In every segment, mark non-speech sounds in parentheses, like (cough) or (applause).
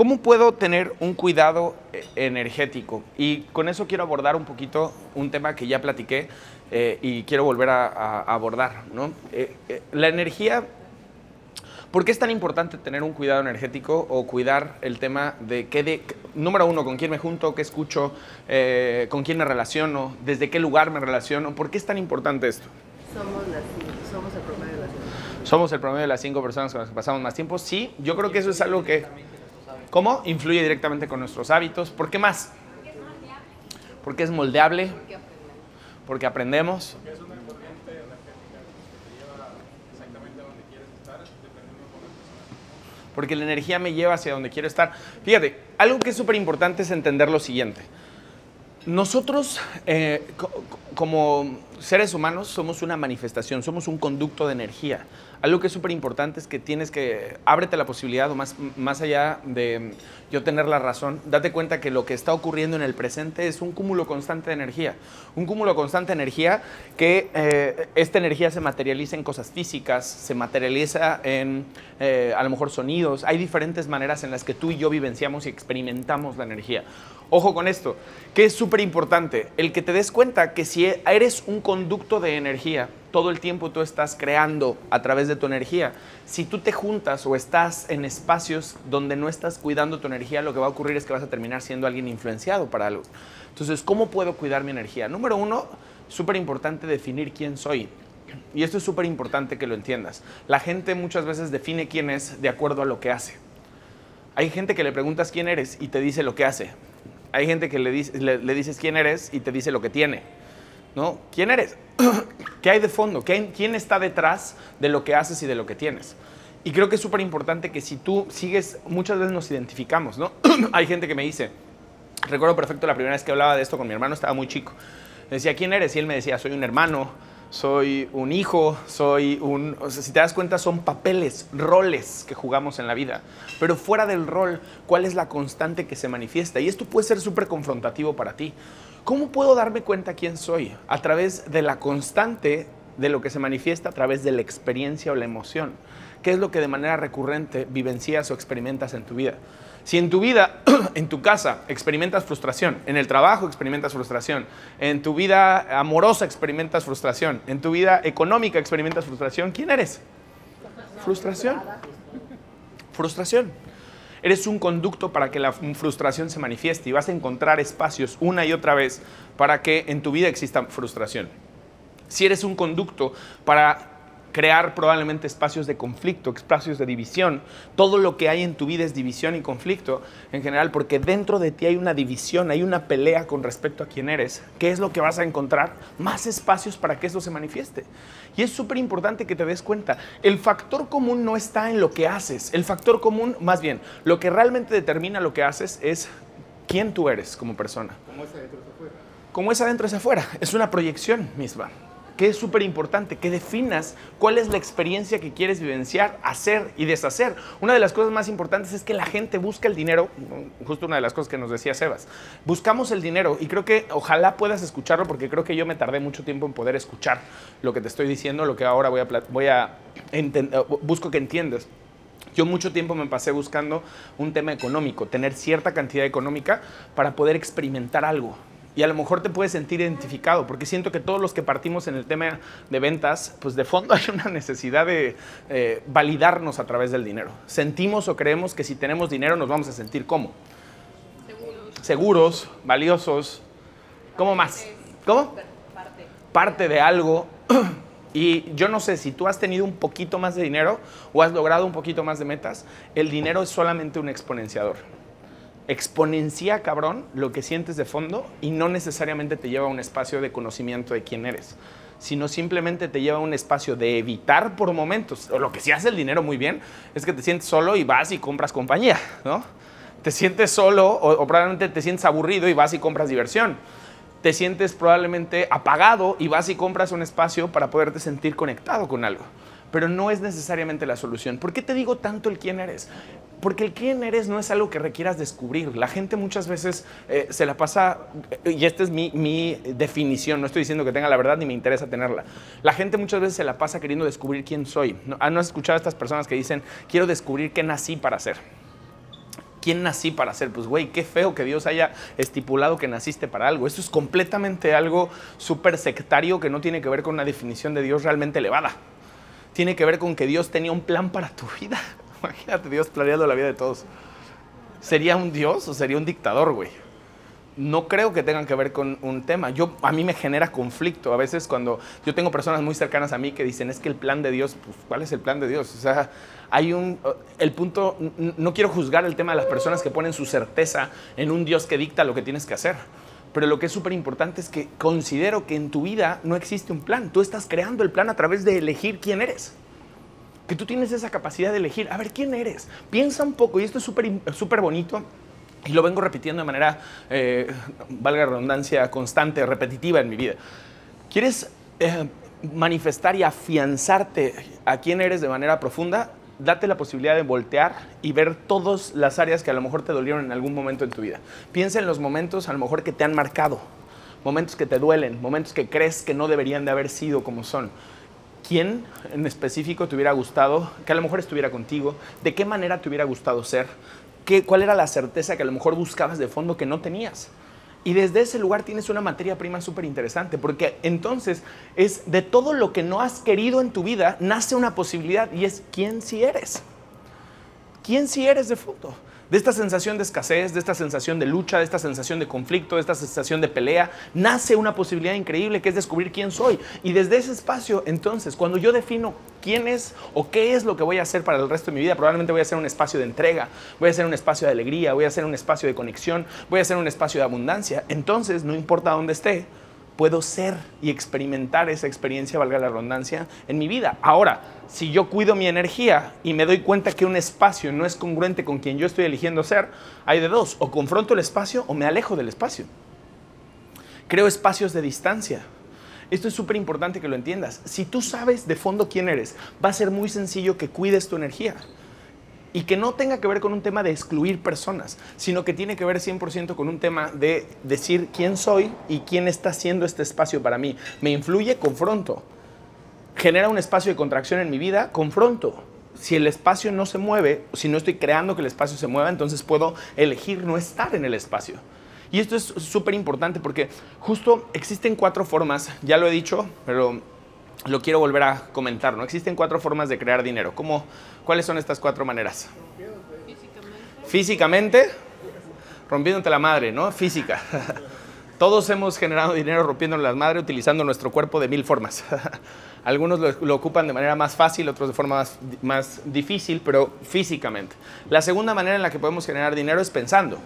¿Cómo puedo tener un cuidado eh, energético? Y con eso quiero abordar un poquito un tema que ya platiqué eh, y quiero volver a, abordar. ¿no? Eh, la energía, ¿por qué es tan importante tener un cuidado energético o cuidar el tema de qué de, número uno, con quién me junto, qué escucho, con quién me relaciono, desde qué lugar me relaciono? ¿Por qué es tan importante esto? Somos, somos el promedio de las cinco. Somos el promedio de las cinco personas con las que pasamos más tiempo. Sí, yo creo que eso es algo que ¿Cómo? Influye directamente con nuestros hábitos. ¿Por qué más? Porque es moldeable. Porque aprendemos. Porque la energía me lleva hacia donde quiero estar. Fíjate, algo que es súper importante es entender lo siguiente. Nosotros, eh, como seres humanos, somos una manifestación, somos un conducto de energía. Algo que es súper importante es que tienes que, ábrete la posibilidad, o más, más allá de yo tener la razón, date cuenta que lo que está ocurriendo en el presente es un cúmulo constante de energía. Un cúmulo constante de energía que eh, esta energía se materializa en cosas físicas, se materializa en eh, a lo mejor sonidos. Hay diferentes maneras en las que tú y yo vivenciamos y experimentamos la energía. Ojo con esto, que es súper importante, el que te des cuenta que si eres un conducto de energía, todo el tiempo tú estás creando a través de tu energía. Si tú te juntas o estás en espacios donde no estás cuidando tu energía, lo que va a ocurrir es que vas a terminar siendo alguien influenciado para algo. Entonces, ¿cómo puedo cuidar mi energía? Número uno, súper importante definir quién soy. Y esto es súper importante que lo entiendas. La gente muchas veces define quién es de acuerdo a lo que hace. Hay gente que le preguntas quién eres y te dice lo que hace. Hay gente que le, dices quién eres y te dice lo que tiene. ¿No? ¿Quién eres? (clears throat) ¿Qué hay de fondo? ¿Quién está detrás de lo que haces y de lo que tienes? Y creo que es súper importante que si tú sigues, muchas veces nos identificamos, ¿no? (clears throat) hay gente que me dice, recuerdo perfecto la primera vez que hablaba de esto con mi hermano, estaba muy chico. Decía, ¿quién eres? Y él me decía, soy un hermano, soy un hijo, soy un... Si te das cuenta, son papeles, roles que jugamos en la vida. Pero fuera del rol, ¿cuál es la constante que se manifiesta? Y esto puede ser súper confrontativo para ti. ¿Cómo puedo darme cuenta quién soy? A través de la constante de lo que se manifiesta a través de la experiencia o la emoción. ¿Qué es lo que de manera recurrente vivencias o experimentas en tu vida? Si en tu vida, (clears throat) en tu casa, experimentas frustración, en el trabajo experimentas frustración, en tu vida amorosa experimentas frustración, en tu vida económica experimentas frustración, ¿quién eres? Frustración. Frustración. Eres un conducto para que la frustración se manifieste y vas a encontrar espacios una y otra vez para que en tu vida exista frustración. Si eres un conducto para crear probablemente espacios de conflicto, espacios de división. Todo lo que hay en tu vida es división y conflicto en general, porque dentro de ti hay una división, hay una pelea con respecto a quién eres. ¿Qué es lo que vas a encontrar? Más espacios para que eso se manifieste. Y es súper importante que te des cuenta, el factor común no está en lo que haces, el factor común, más bien, lo que realmente determina lo que haces es quién tú eres como persona. Como es adentro es afuera. Como es adentro es afuera, es una proyección misma que es súper importante, que definas cuál es la experiencia que quieres vivenciar, hacer y deshacer. Una de las cosas más importantes es que la gente busca el dinero, justo una de las cosas que nos decía Sebas, buscamos el dinero y creo que ojalá puedas escucharlo porque creo que yo me tardé mucho tiempo en poder escuchar lo que te estoy diciendo, lo que ahora voy a, voy a busco que entiendas. Yo mucho tiempo me pasé buscando un tema económico, tener cierta cantidad económica para poder experimentar algo y a lo mejor te puedes sentir identificado, porque siento que todos los que partimos en el tema de ventas, pues de fondo (laughs) hay una necesidad de eh, validarnos a través del dinero. Sentimos o creemos que si tenemos dinero nos vamos a sentir como seguros, seguros valiosos, ¿cómo más? ¿Cómo? Parte. Parte de algo. (clears throat) Y yo no sé si tú has tenido un poquito más de dinero o has logrado un poquito más de metas, el dinero es solamente un exponenciador exponencia, cabrón, lo que sientes de fondo y no necesariamente te lleva a un espacio de conocimiento de quién eres, sino simplemente te lleva a un espacio de evitar por momentos. Lo que sí hace el dinero muy bien es que te sientes solo y vas y compras compañía, ¿no? Te sientes solo o, o probablemente te sientes aburrido y vas y compras diversión. Te sientes probablemente apagado y vas y compras un espacio para poderte sentir conectado con algo pero no es necesariamente la solución. ¿Por qué te digo tanto el quién eres? Porque el quién eres no es algo que requieras descubrir. La gente muchas veces eh, se la pasa, y esta es mi, definición, no estoy diciendo que tenga la verdad ni me interesa tenerla. La gente muchas veces se la pasa queriendo descubrir quién soy. ¿No, ah, has escuchado a estas personas que dicen, quiero descubrir qué nací para ser? ¿Quién nací para ser? Pues, güey, qué feo que Dios haya estipulado que naciste para algo. Eso es completamente algo súper sectario que no tiene que ver con una definición de Dios realmente elevada. Tiene que ver con que Dios tenía un plan para tu vida. (laughs) Imagínate Dios planeando la vida de todos. ¿Sería un Dios o sería un dictador, güey? no creo que tengan que ver con un tema. Yo, a mí me genera conflicto a veces cuando yo tengo personas muy cercanas a mí que dicen, es que el plan de Dios, pues, ¿cuál es el plan de Dios? O sea, hay un, el punto, no quiero juzgar el tema de las personas que ponen su certeza en un Dios que dicta lo que tienes que hacer. Pero lo que es súper importante es que considero que en tu vida no existe un plan. Tú estás creando el plan a través de elegir quién eres que tú tienes esa capacidad de elegir, a ver, ¿quién eres? Piensa un poco, y esto es súper bonito, y lo vengo repitiendo de manera, eh, valga redundancia, constante, repetitiva en mi vida. ¿Quieres eh, manifestar y afianzarte a quién eres de manera profunda? Date la posibilidad de voltear y ver todas las áreas que a lo mejor te dolieron en algún momento en tu vida. Piensa en los momentos a lo mejor que te han marcado, momentos que te duelen, momentos que crees que no deberían de haber sido como son. ¿Quién en específico te hubiera gustado que a lo mejor estuviera contigo? ¿De qué manera te hubiera gustado ser? cuál era la certeza que a lo mejor buscabas de fondo que no tenías. Y desde ese lugar tienes una materia prima súper interesante, porque entonces es de todo lo que no has querido en tu vida, nace una posibilidad y es quién si eres. ¿Quién si eres de fondo? De esta sensación de escasez, de esta sensación de lucha, de esta sensación de conflicto, de esta sensación de pelea, nace una posibilidad increíble que es descubrir quién soy. Y desde ese espacio, entonces, cuando yo defino quién es o qué es lo que voy a hacer para el resto de mi vida, probablemente voy a hacer un espacio de entrega, voy a hacer un espacio de alegría, voy a hacer un espacio de conexión, voy a hacer un espacio de abundancia. Entonces, no importa dónde esté, puedo ser y experimentar esa experiencia, valga la redundancia, en mi vida. Ahora, si yo cuido mi energía y me doy cuenta que un espacio no es congruente con quien yo estoy eligiendo ser, hay de dos, o confronto el espacio o me alejo del espacio. Creo espacios de distancia. Esto es súper importante que lo entiendas. Si tú sabes de fondo quién eres, va a ser muy sencillo que cuides tu energía y que no tenga que ver con un tema de excluir personas, sino que tiene que ver 100% con un tema de decir quién soy y quién está haciendo este espacio para mí. Me influye, confronto. Genera un espacio de contracción en mi vida, confronto. Si el espacio no se mueve, si no estoy creando que el espacio se mueva, entonces puedo elegir no estar en el espacio. Y esto es súper importante porque justo existen cuatro formas, ya lo he dicho, pero lo quiero volver a comentar, ¿no? Existen cuatro formas de crear dinero. ¿Cómo, ¿Cuáles son estas cuatro maneras? Físicamente. Físicamente, rompiéndote la madre, ¿no? Física. (laughs) Todos hemos generado dinero rompiéndonos la madre utilizando nuestro cuerpo de mil formas. (laughs) Algunos lo, ocupan de manera más fácil, otros de forma más, más difícil, pero físicamente. La segunda manera en la que podemos generar dinero es pensando.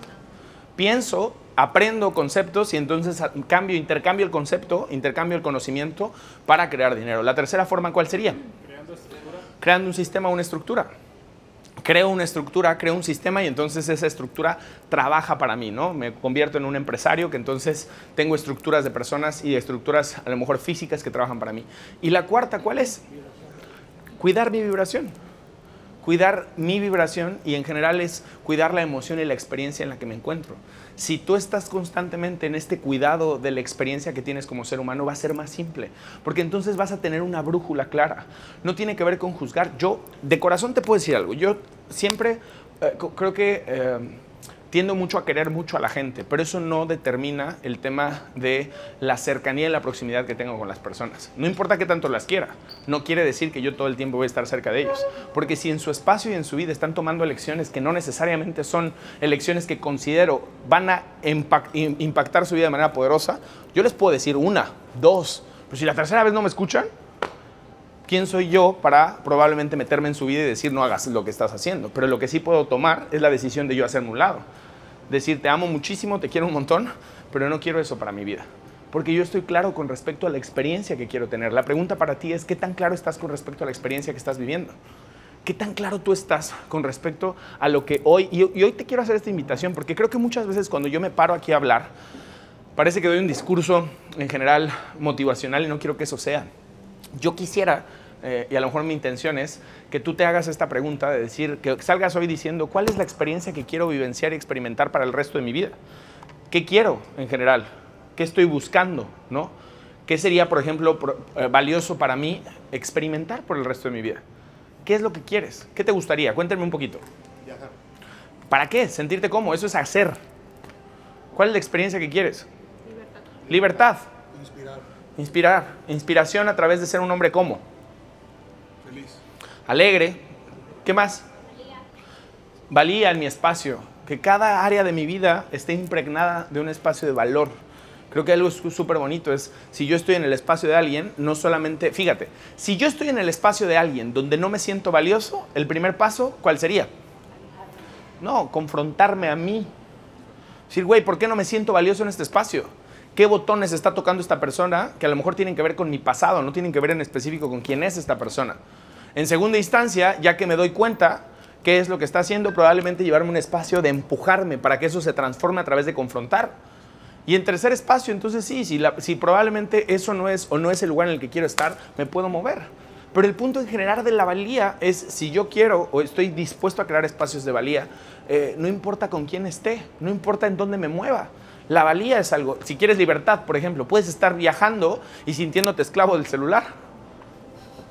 Pienso aprendo conceptos y entonces cambio, intercambio el concepto, intercambio el conocimiento para crear dinero. La tercera forma, ¿cuál sería? Creando, Creando un sistema, una estructura. Creo una estructura, creo un sistema y entonces esa estructura trabaja para mí, ¿no? Me convierto en un empresario que entonces tengo estructuras de personas y estructuras a lo mejor físicas que trabajan para mí. Y la cuarta, ¿cuál es? Cuidar mi vibración cuidar mi vibración y en general es cuidar la emoción y la experiencia en la que me encuentro. Si tú estás constantemente en este cuidado de la experiencia que tienes como ser humano, va a ser más simple, porque entonces vas a tener una brújula clara. No tiene que ver con juzgar. Yo, de corazón te puedo decir algo, yo siempre eh, creo que... Eh, tiendo mucho a querer mucho a la gente, pero eso no determina el tema de la cercanía y la proximidad que tengo con las personas. No importa qué tanto las quiera, no quiere decir que yo todo el tiempo voy a estar cerca de ellos, porque si en su espacio y en su vida están tomando elecciones que no necesariamente son elecciones que considero van a impactar su vida de manera poderosa, yo les puedo decir una, dos, pero si la tercera vez no me escuchan, ¿quién soy yo para probablemente meterme en su vida y decir no hagas lo que estás haciendo? Pero lo que sí puedo tomar es la decisión de yo hacerme un lado decir te amo muchísimo, te quiero un montón, pero no quiero eso para mi vida. Porque yo estoy claro con respecto a la experiencia que quiero tener. La pregunta para ti es, ¿qué tan claro estás con respecto a la experiencia que estás viviendo? ¿Qué tan claro tú estás con respecto a lo que hoy, y, hoy te quiero hacer esta invitación, porque creo que muchas veces cuando yo me paro aquí a hablar, parece que doy un discurso en general motivacional y no quiero que eso sea. Yo quisiera eh, y a lo mejor mi intención es que tú te hagas esta pregunta de decir, que salgas hoy diciendo, ¿cuál es la experiencia que quiero vivenciar y experimentar para el resto de mi vida? ¿Qué quiero en general? ¿Qué estoy buscando? ¿No? ¿Qué sería, por ejemplo, eh, valioso para mí experimentar por el resto de mi vida? ¿Qué es lo que quieres? ¿Qué te gustaría? Cuéntame un poquito. Viajar. ¿Para qué? Sentirte cómo, eso es hacer. ¿Cuál es la experiencia que quieres? Libertad. Libertad. Inspirar. Inspirar. Inspiración a través de ser un hombre como. Alegre. ¿Qué más? Valía. Valía en mi espacio. Que cada área de mi vida esté impregnada de un espacio de valor. Creo que algo súper bonito es, si yo estoy en el espacio de alguien, no solamente, fíjate, si yo estoy en el espacio de alguien donde no me siento valioso, el primer paso, ¿cuál sería? No, confrontarme a mí. Decir, güey, ¿por qué no me siento valioso en este espacio? ¿Qué botones está tocando esta persona que a lo mejor tienen que ver con mi pasado, no tienen que ver en específico con quién es esta persona? En segunda instancia, ya que me doy cuenta qué es lo que está haciendo, probablemente llevarme un espacio de empujarme para que eso se transforme a través de confrontar y en tercer espacio, entonces sí, si, si probablemente eso no es o no es el lugar en el que quiero estar, me puedo mover. Pero el punto en general de la valía es si yo quiero o estoy dispuesto a crear espacios de valía, eh, no importa con quién esté, no importa en dónde me mueva. La valía es algo, si quieres libertad, por ejemplo, puedes estar viajando y sintiéndote esclavo del celular.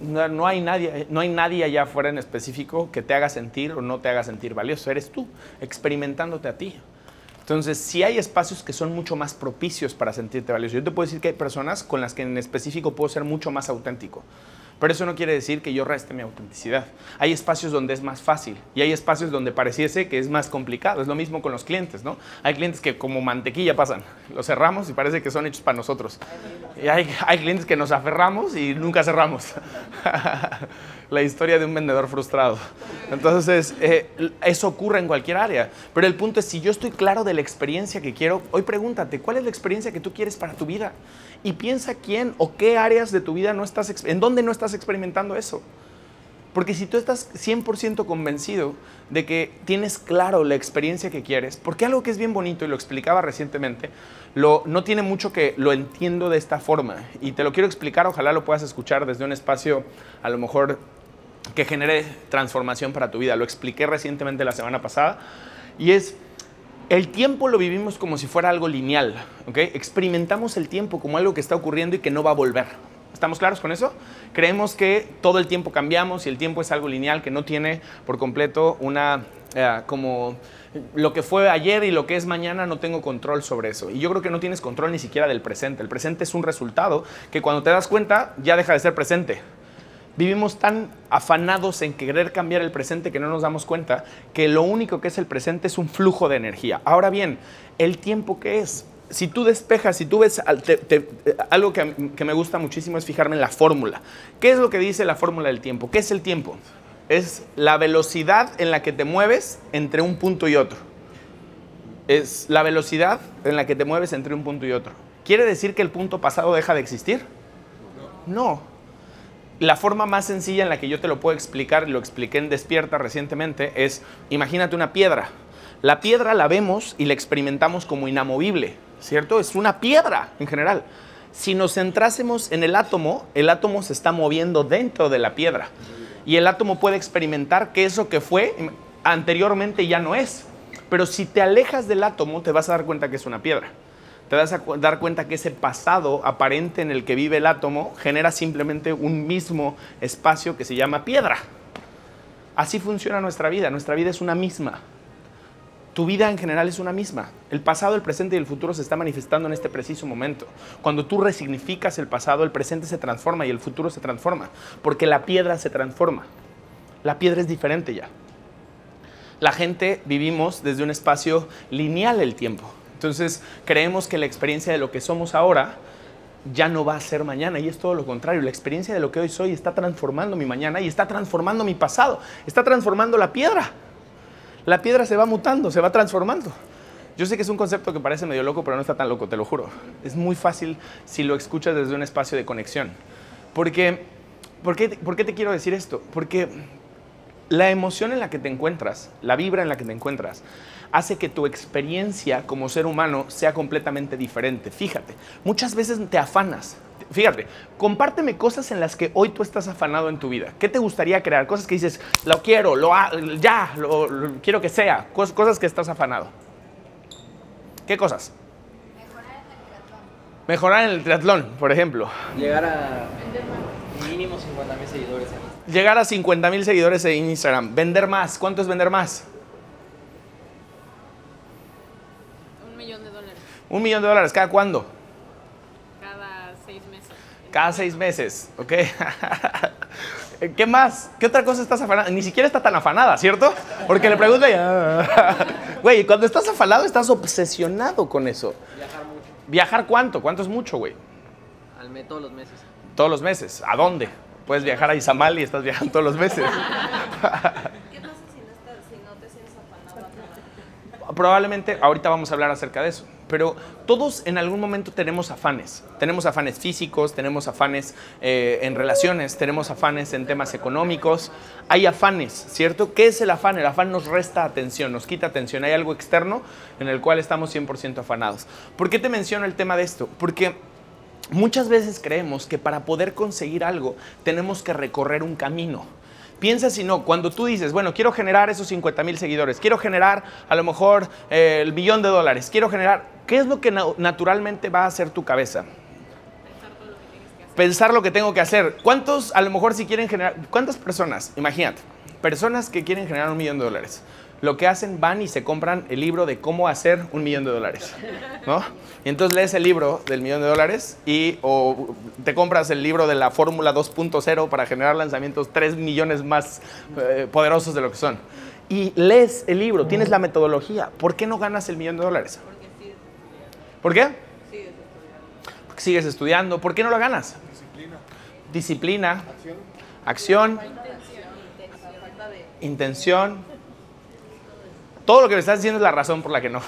No, hay nadie, no hay nadie allá afuera en específico que te haga sentir o no te haga sentir valioso. Eres tú, experimentándote a ti. Entonces, sí hay espacios que son mucho más propicios para sentirte valioso. Yo te puedo decir que hay personas con las que en específico puedo ser mucho más auténtico. Pero eso no quiere decir que yo reste mi autenticidad. Hay espacios donde es más fácil y hay espacios donde pareciese que es más complicado. Es lo mismo con los clientes, ¿no? Hay clientes que como mantequilla pasan. Los cerramos y parece que son hechos para nosotros. Y hay, clientes que nos aferramos y nunca cerramos. (laughs) la historia de un vendedor frustrado. Entonces, eh, eso ocurre en cualquier área. Pero el punto es, si yo estoy claro de la experiencia que quiero, hoy pregúntate, ¿cuál es la experiencia que tú quieres para tu vida? Y piensa quién o qué áreas de tu vida no estás, en dónde no estás experimentando eso. Porque si tú estás 100% convencido de que tienes claro la experiencia que quieres, porque algo que es bien bonito, y lo explicaba recientemente, lo, no tiene mucho que lo entiendo de esta forma, y te lo quiero explicar, ojalá lo puedas escuchar desde un espacio a lo mejor que genere transformación para tu vida. Lo expliqué recientemente la semana pasada y es, el tiempo lo vivimos como si fuera algo lineal, ¿ok? Experimentamos el tiempo como algo que está ocurriendo y que no va a volver. ¿Estamos claros con eso? Creemos que todo el tiempo cambiamos y el tiempo es algo lineal que no tiene por completo una, eh, como lo que fue ayer y lo que es mañana no tengo control sobre eso. Y yo creo que no tienes control ni siquiera del presente. El presente es un resultado que cuando te das cuenta ya deja de ser presente. Vivimos tan afanados en querer cambiar el presente que no nos damos cuenta que lo único que es el presente es un flujo de energía. Ahora bien, el tiempo que es. Si tú despejas, si tú ves algo que, que me gusta muchísimo es fijarme en la fórmula. ¿Qué es lo que dice la fórmula del tiempo? ¿Qué es el tiempo? Es la velocidad en la que te mueves entre un punto y otro. Es la velocidad en la que te mueves entre un punto y otro. ¿Quiere decir que el punto pasado deja de existir? No la forma más sencilla en la que yo te lo puedo explicar, lo expliqué en Despierta recientemente, es imagínate una piedra. La piedra la vemos y la experimentamos como inamovible, ¿cierto? Es una piedra en general. Si nos centrásemos en el átomo, el átomo se está moviendo dentro de la piedra. Y el átomo puede experimentar que eso que fue anteriormente ya no es. Pero si te alejas del átomo, te vas a dar cuenta que es una piedra te vas a dar cuenta que ese pasado aparente en el que vive el átomo genera simplemente un mismo espacio que se llama piedra. Así funciona nuestra vida, nuestra vida es una misma. Tu vida en general es una misma. El pasado, el presente y el futuro se está manifestando en este preciso momento. Cuando tú resignificas el pasado, el presente se transforma y el futuro se transforma, porque la piedra se transforma. La piedra es diferente ya. La gente vivimos desde un espacio lineal el tiempo. Entonces creemos que la experiencia de lo que somos ahora ya no va a ser mañana y es todo lo contrario. La experiencia de lo que hoy soy está transformando mi mañana y está transformando mi pasado, está transformando la piedra. La piedra se va mutando, se va transformando. Yo sé que es un concepto que parece medio loco, pero no está tan loco, te lo juro. Es muy fácil si lo escuchas desde un espacio de conexión. Porque, ¿por qué, ¿por qué te quiero decir esto? Porque la emoción en la que te encuentras, la vibra en la que te encuentras, hace que tu experiencia como ser humano sea completamente diferente. Fíjate, muchas veces te afanas. Fíjate, compárteme cosas en las que hoy tú estás afanado en tu vida. ¿Qué te gustaría crear? Cosas que dices, lo quiero, lo ha- ya, lo, lo quiero que sea. Cos- cosas que estás afanado. ¿Qué cosas? Mejorar en el triatlón, por ejemplo. Llegar a mínimo 50 mil seguidores en Instagram. Llegar a 50 mil seguidores en Instagram. Vender más. ¿Cuánto es vender más? Un millón de dólares Un millón de dólares. ¿Cada cuándo? Cada seis meses. ¿ok? (laughs) ¿Qué más? ¿Qué otra cosa estás afanada? Ni siquiera está tan afanada, ¿cierto? Porque le pregunta y... (laughs) Güey, cuando estás afanado estás obsesionado con eso. Viajar mucho. ¿Viajar cuánto? ¿Cuánto es mucho, güey? Al mes todos los meses. Todos los meses. ¿A dónde? Puedes viajar a Izamal y estás viajando todos los meses. (laughs) ¿Qué pasa si no, estás, si no te sientes afanado? Probablemente ahorita vamos a hablar acerca de eso, pero todos en algún momento tenemos afanes. Tenemos afanes físicos, tenemos afanes eh, en relaciones, tenemos afanes en temas económicos. Hay afanes, ¿cierto? ¿Qué es el afán? El afán nos resta atención, nos quita atención. Hay algo externo en el cual estamos 100% afanados. ¿Por qué te menciono el tema de esto? Porque Muchas veces creemos que para poder conseguir algo tenemos que recorrer un camino. Piensa si no, cuando tú dices, bueno, quiero generar esos 50 mil seguidores, quiero generar a lo mejor eh, el billón de dólares, quiero generar, ¿qué es lo que na- naturalmente va a hacer tu cabeza? Pensar lo que tengo que hacer. ¿Cuántos, a lo mejor, si quieren generar, cuántas personas, imagínate, personas que quieren generar un millón de dólares? Lo que hacen, van y se compran el libro de cómo hacer un millón de dólares, ¿no? Y entonces lees el libro del millón de dólares y o te compras el libro de la fórmula 2.0 para generar lanzamientos 3 millones más eh, poderosos de lo que son. Y lees el libro, tienes la metodología. ¿Por qué no ganas el millón de dólares? ¿Por qué? Porque sigues estudiando. ¿Por qué no lo ganas? Disciplina. Disciplina. Acción. Intención. Todo lo que me estás diciendo es la razón por la que no.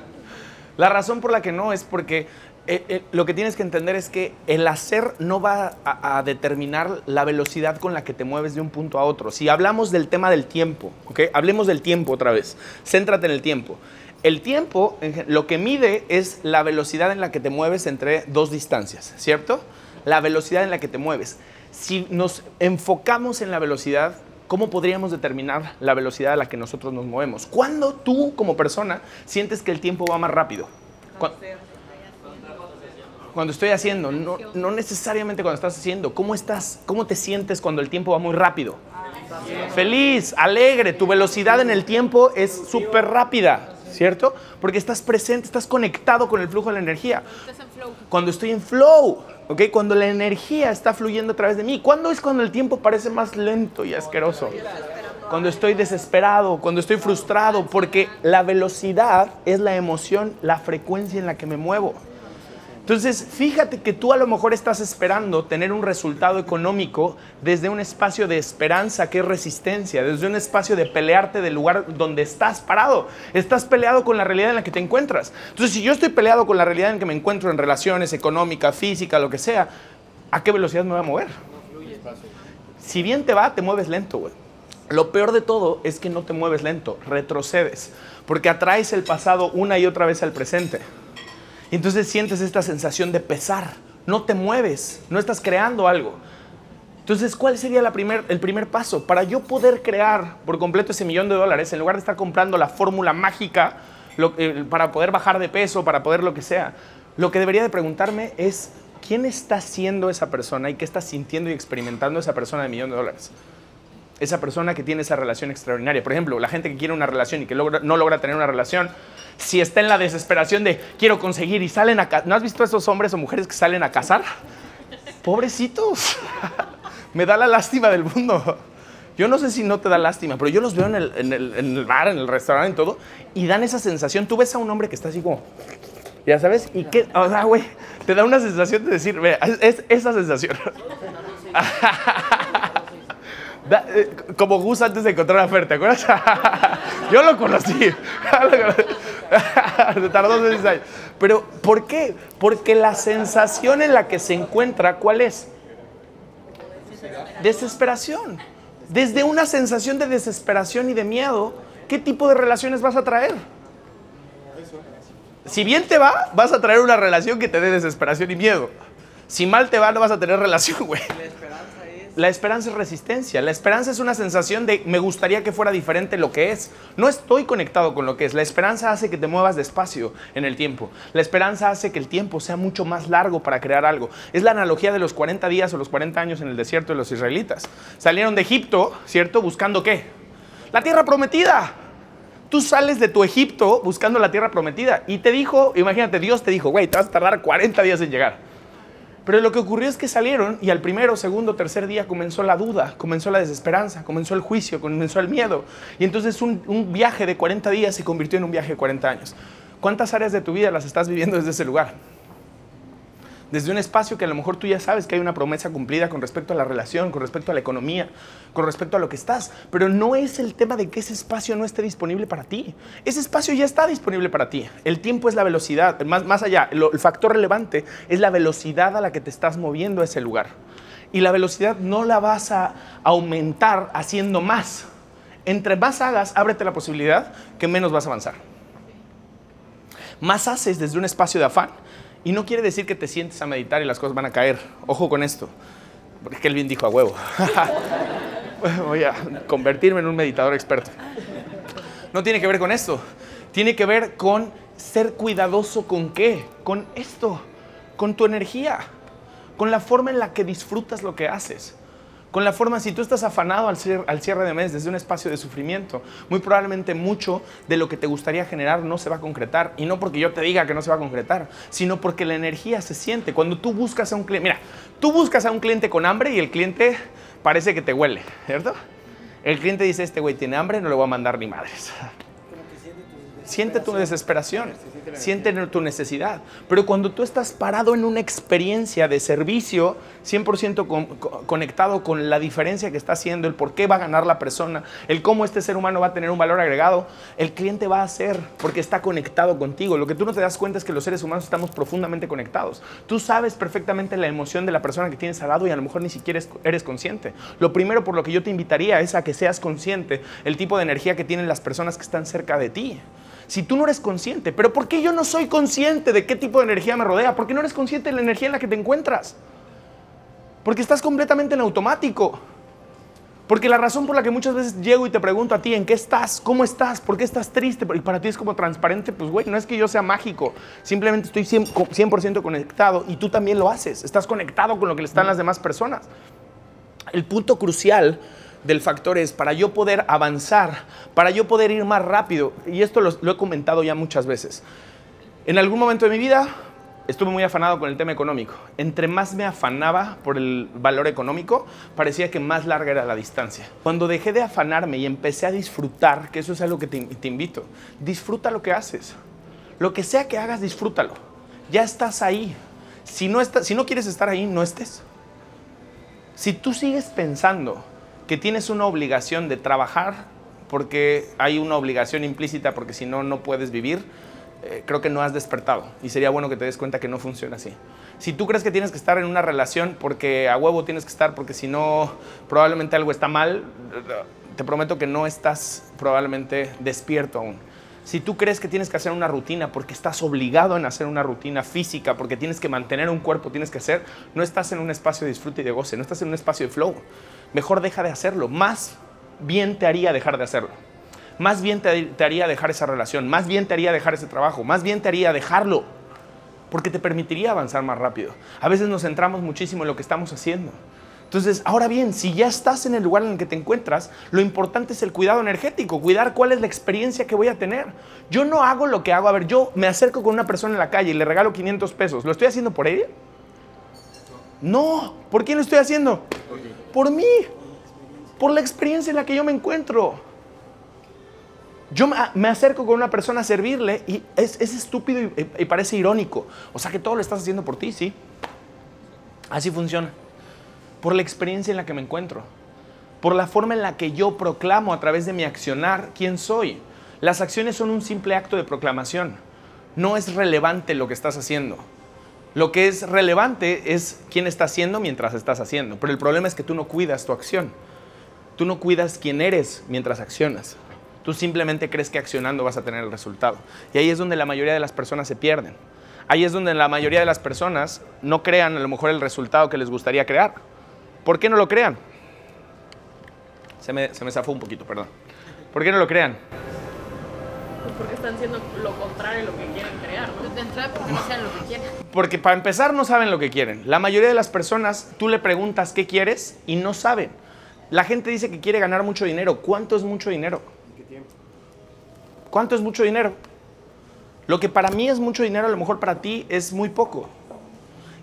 (laughs) la razón por la que no es porque eh, eh, lo que tienes que entender es que el hacer no va a, determinar la velocidad con la que te mueves de un punto a otro. Si hablamos del tema del tiempo, ¿ok? Hablemos del tiempo otra vez. Céntrate en el tiempo. El tiempo, lo que mide es la velocidad en la que te mueves entre dos distancias, ¿cierto? La velocidad en la que te mueves. Si nos enfocamos en la velocidad, ¿cómo podríamos determinar la velocidad a la que nosotros nos movemos? ¿Cuándo tú, como persona, sientes que el tiempo va más rápido? Cu- Cuando estoy haciendo, no, no necesariamente cuando estás haciendo. ¿Cómo estás? ¿Cómo te sientes cuando el tiempo va muy rápido? Feliz, alegre, tu velocidad en el tiempo es súper rápida, ¿cierto? Porque estás presente, estás conectado con el flujo de la energía. Cuando estoy en flow, ¿ok? Cuando la energía está fluyendo a través de mí. ¿Cuándo es cuando el tiempo parece más lento y asqueroso? Cuando estoy desesperado, cuando estoy frustrado, porque la velocidad es la emoción, la frecuencia en la que me muevo. Entonces, fíjate que tú a lo mejor estás esperando tener un resultado económico desde un espacio de esperanza que es resistencia, desde un espacio de pelearte del lugar donde estás parado. Estás peleado con la realidad en la que te encuentras. Entonces, si yo estoy peleado con la realidad en que me encuentro en relaciones económica, física, lo que sea, ¿a qué velocidad me voy a mover? Si bien te va, te mueves lento, güey. Lo peor de todo es que no te mueves lento, retrocedes, porque atraes el pasado una y otra vez al presente. Entonces sientes esta sensación de pesar, no te mueves, no estás creando algo. Entonces, ¿cuál sería el primer paso? Para yo poder crear por completo ese millón de dólares, en lugar de estar comprando la fórmula mágica eh, para poder bajar de peso, para poder lo que sea, lo que debería de preguntarme es, ¿quién está siendo esa persona y qué está sintiendo y experimentando esa persona de millón de dólares? Esa persona que tiene esa relación extraordinaria. Por ejemplo, la gente que quiere una relación y que logra- no logra tener una relación, si está en la desesperación de quiero conseguir y salen a ¿No has visto a esos hombres o mujeres que salen a casar? Pobrecitos. Me da la lástima del mundo. Yo no sé si no te da lástima, pero yo los veo en el, en el- en el bar, en el restaurante, en todo, y dan esa sensación. Tú ves a un hombre que está así como, ya sabes, y que, o sea, güey, te da una sensación de decir, vea, es, es esa sensación. Eh, como Gus antes de encontrar a Fer, ¿te acuerdas? (laughs) Yo lo conocí. (laughs) Tardó seis años. Pero, ¿por qué? Porque la sensación en la que se encuentra, ¿cuál es? Desesperación. Desde una sensación de desesperación y de miedo, ¿qué tipo de relaciones vas a traer? Si bien te va, vas a traer una relación que te dé desesperación y miedo. Si mal te va, no vas a tener relación, güey. La esperanza es. Resistencia. La esperanza es una sensación de me gustaría que fuera diferente lo que es. No estoy conectado con lo que es. La esperanza hace que te muevas despacio en el tiempo. La esperanza hace que el tiempo sea mucho más largo para crear algo. Es la analogía de los 40 días o los 40 años en el desierto de los israelitas. Salieron de Egipto, ¿cierto? Buscando qué? La tierra prometida. Tú sales de tu Egipto buscando la tierra prometida. Y te dijo, imagínate, Dios te dijo, güey, te vas a tardar 40 días en llegar. Pero lo que ocurrió es que salieron y al primero, segundo, tercer día comenzó la duda, comenzó la desesperanza, comenzó el juicio, comenzó el miedo. Y entonces un, un viaje de 40 días se convirtió en un viaje de 40 años. ¿Cuántas áreas de tu vida las estás viviendo desde ese lugar? Desde un espacio que a lo mejor tú ya sabes que hay una promesa cumplida con respecto a la relación, con respecto a la economía, con respecto a lo que estás. Pero no es el tema de que ese espacio no esté disponible para ti. Ese espacio ya está disponible para ti. El tiempo es la velocidad. Más, más allá, lo- el factor relevante es la velocidad a la que te estás moviendo a ese lugar. Y la velocidad no la vas a aumentar haciendo más. Entre más hagas, ábrete la posibilidad que menos vas a avanzar. Más haces desde un espacio de afán. Y no quiere decir que te sientes a meditar y las cosas van a caer. Ojo con esto. Porque Kelvin dijo a huevo. (laughs) Voy a convertirme en un meditador experto. No tiene que ver con esto. Tiene que ver con ser cuidadoso con qué. Con esto. Con tu energía. Con la forma en la que disfrutas lo que haces. Con la forma, si tú estás afanado al, cier- al cierre de mes desde un espacio de sufrimiento, muy probablemente mucho de lo que te gustaría generar no se va a concretar. Y no porque yo te diga que no se va a concretar, sino porque la energía se siente. Cuando tú buscas a un cliente, mira, tú buscas a un cliente con hambre y el cliente parece que te huele, ¿cierto? El cliente dice, este güey tiene hambre, no le voy a mandar ni madres. (laughs) Siente tu desesperación, siente tu necesidad. Pero cuando tú estás parado en una experiencia de servicio, 100% con- co- conectado con la diferencia que está haciendo, el por qué va a ganar la persona, el cómo este ser humano va a tener un valor agregado, el cliente va a hacer porque está conectado contigo. Lo que tú no te das cuenta es que los seres humanos estamos profundamente conectados. Tú sabes perfectamente la emoción de la persona que tienes al lado y a lo mejor ni siquiera es- eres consciente. Lo primero por lo que yo te invitaría es a que seas consciente el tipo de energía que tienen las personas que están cerca de ti. Si tú no eres consciente, pero ¿por qué yo no soy consciente de qué tipo de energía me rodea? ¿Por qué no eres consciente de la energía en la que te encuentras? Porque estás completamente en automático. Porque la razón por la que muchas veces llego y te pregunto a ti, ¿en qué estás? ¿Cómo estás? ¿Por qué estás triste? Y para ti es como transparente, pues güey, no es que yo sea mágico, simplemente estoy 100%, co- 100% conectado y tú también lo haces, estás conectado con lo que le están las demás personas. El punto crucial del factor es para yo poder avanzar, para yo poder ir más rápido, y esto lo, he comentado ya muchas veces. En algún momento de mi vida estuve muy afanado con el tema económico. Entre más me afanaba por el valor económico, parecía que más larga era la distancia. Cuando dejé de afanarme y empecé a disfrutar, que eso es algo que te, te invito, disfruta lo que haces. Lo que sea que hagas, disfrútalo. Ya estás ahí. Si no, estás, si no quieres estar ahí, no estés. Si tú sigues pensando que tienes una obligación de trabajar porque hay una obligación implícita porque si no, no puedes vivir, eh, creo que no has despertado y sería bueno que te des cuenta que no funciona así. Si tú crees que tienes que estar en una relación porque a huevo tienes que estar porque si no probablemente algo está mal, te prometo que no estás probablemente despierto aún. Si tú crees que tienes que hacer una rutina porque estás obligado en hacer una rutina física, porque tienes que mantener un cuerpo, tienes que hacer, no estás en un espacio de disfrute y de goce, no estás en un espacio de flow. Mejor deja de hacerlo. Más bien te haría dejar de hacerlo. Más bien te, haría dejar esa relación. Más bien te haría dejar ese trabajo. Más bien te haría dejarlo. Porque te permitiría avanzar más rápido. A veces nos centramos muchísimo en lo que estamos haciendo. Entonces, ahora bien, si ya estás en el lugar en el que te encuentras, lo importante es el cuidado energético, cuidar cuál es la experiencia que voy a tener. Yo no hago lo que hago, a ver, yo me acerco con una persona en la calle y le regalo 500 pesos. ¿Lo estoy haciendo por ella? No, ¿por quién lo estoy haciendo? Por mí, por la experiencia en la que yo me encuentro. Yo me, me acerco con una persona a servirle y es, es estúpido y, y parece irónico. O sea que todo lo estás haciendo por ti, sí. Así funciona por la experiencia en la que me encuentro, por la forma en la que yo proclamo a través de mi accionar quién soy. Las acciones son un simple acto de proclamación. No es relevante lo que estás haciendo. Lo que es relevante es quién está haciendo mientras estás haciendo. Pero el problema es que tú no cuidas tu acción. Tú no cuidas quién eres mientras accionas. Tú simplemente crees que accionando vas a tener el resultado. Y ahí es donde la mayoría de las personas se pierden. Ahí es donde la mayoría de las personas no crean a lo mejor el resultado que les gustaría crear. ¿Por qué no lo crean? Se me, se me zafó un poquito, perdón. ¿Por qué no lo crean? Pues porque están haciendo lo contrario de lo que quieren porque para empezar no saben lo que quieren. La mayoría de las personas, tú le preguntas qué quieres y no saben. La gente dice que quiere ganar mucho dinero. ¿Cuánto es mucho dinero? ¿Cuánto es mucho dinero? Lo que para mí es mucho dinero, a lo mejor para ti es muy poco.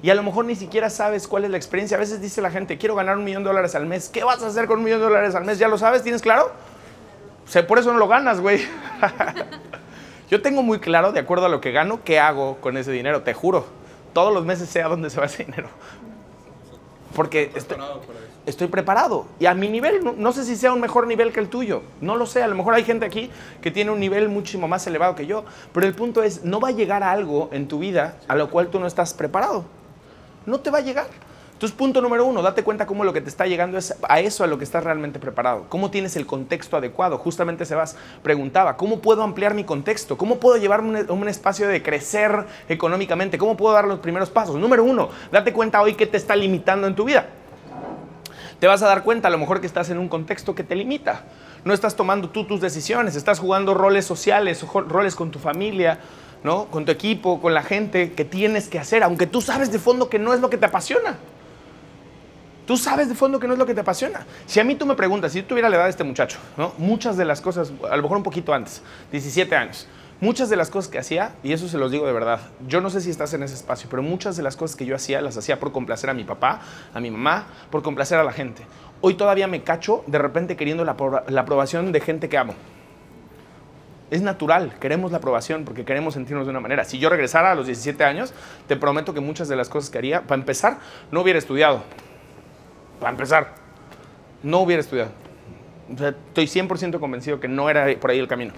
Y a lo mejor ni siquiera sabes cuál es la experiencia. A veces dice la gente, quiero ganar un millón de dólares al mes. ¿Qué vas a hacer con un millón de dólares al mes? ¿Ya lo sabes? ¿Tienes claro? O sea, por eso no lo ganas, güey. (laughs) Yo tengo muy claro, de acuerdo a lo que gano, qué hago con ese dinero, te juro. Todos los meses sé a dónde se va ese dinero. Porque estoy, estoy preparado. Y a mi nivel, no, no sé si sea un mejor nivel que el tuyo. No lo sé. A lo mejor hay gente aquí que tiene un nivel muchísimo más elevado que yo. Pero el punto es, no va a llegar a algo en tu vida a lo cual tú no estás preparado. No te va a llegar. Entonces, punto número uno, date cuenta cómo lo que te está llegando es a eso a lo que estás realmente preparado. Cómo tienes el contexto adecuado. Justamente Sebas preguntaba, ¿cómo puedo ampliar mi contexto? ¿Cómo puedo llevarme un, un espacio de crecer económicamente? ¿Cómo puedo dar los primeros pasos? Número uno, date cuenta hoy qué te está limitando en tu vida. Te vas a dar cuenta a lo mejor que estás en un contexto que te limita. No estás tomando tú tus decisiones, estás jugando roles sociales, roles con tu familia, ¿no? Con tu equipo, con la gente que tienes que hacer, aunque tú sabes de fondo que no es lo que te apasiona. Tú sabes de fondo que no es lo que te apasiona. Si a mí tú me preguntas, si yo tuviera la edad de este muchacho, ¿no? muchas de las cosas, a lo mejor un poquito antes, 17 años, muchas de las cosas que hacía, y eso se los digo de verdad, yo no sé si estás en ese espacio, pero muchas de las cosas que yo hacía las hacía por complacer a mi papá, a mi mamá, por complacer a la gente. Hoy todavía me cacho de repente queriendo la, apro- la aprobación de gente que amo. Es natural, queremos la aprobación porque queremos sentirnos de una manera. Si yo regresara a los 17 años, te prometo que muchas de las cosas que haría, para empezar, no hubiera estudiado. Para empezar, no hubiera estudiado. O sea, estoy 100% convencido que no era por ahí el camino.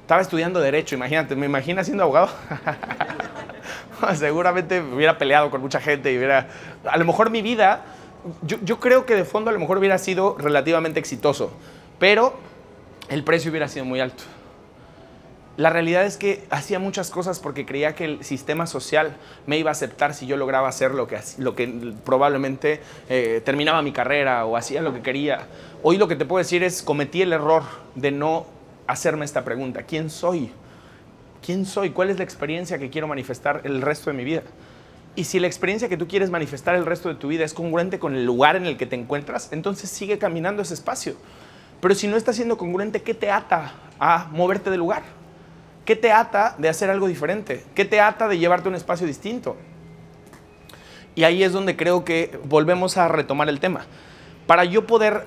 Estaba estudiando Derecho, imagínate, ¿me imaginas siendo abogado? (laughs) Seguramente hubiera peleado con mucha gente y hubiera... A lo mejor mi vida, yo, yo creo que de fondo a lo mejor hubiera sido relativamente exitoso, pero el precio hubiera sido muy alto. La realidad es que hacía muchas cosas porque creía que el sistema social me iba a aceptar si yo lograba hacer lo que, lo que probablemente eh, terminaba mi carrera o hacía lo que quería. Hoy lo que te puedo decir es, cometí el error de no hacerme esta pregunta. ¿Quién soy? ¿Quién soy? ¿Cuál es la experiencia que quiero manifestar el resto de mi vida? Y si la experiencia que tú quieres manifestar el resto de tu vida es congruente con el lugar en el que te encuentras, entonces sigue caminando ese espacio. Pero si no está siendo congruente, ¿qué te ata a moverte del lugar? ¿Qué te ata de hacer algo diferente? ¿Qué te ata de llevarte a un espacio distinto? Y ahí es donde creo que volvemos a retomar el tema. Para yo poder,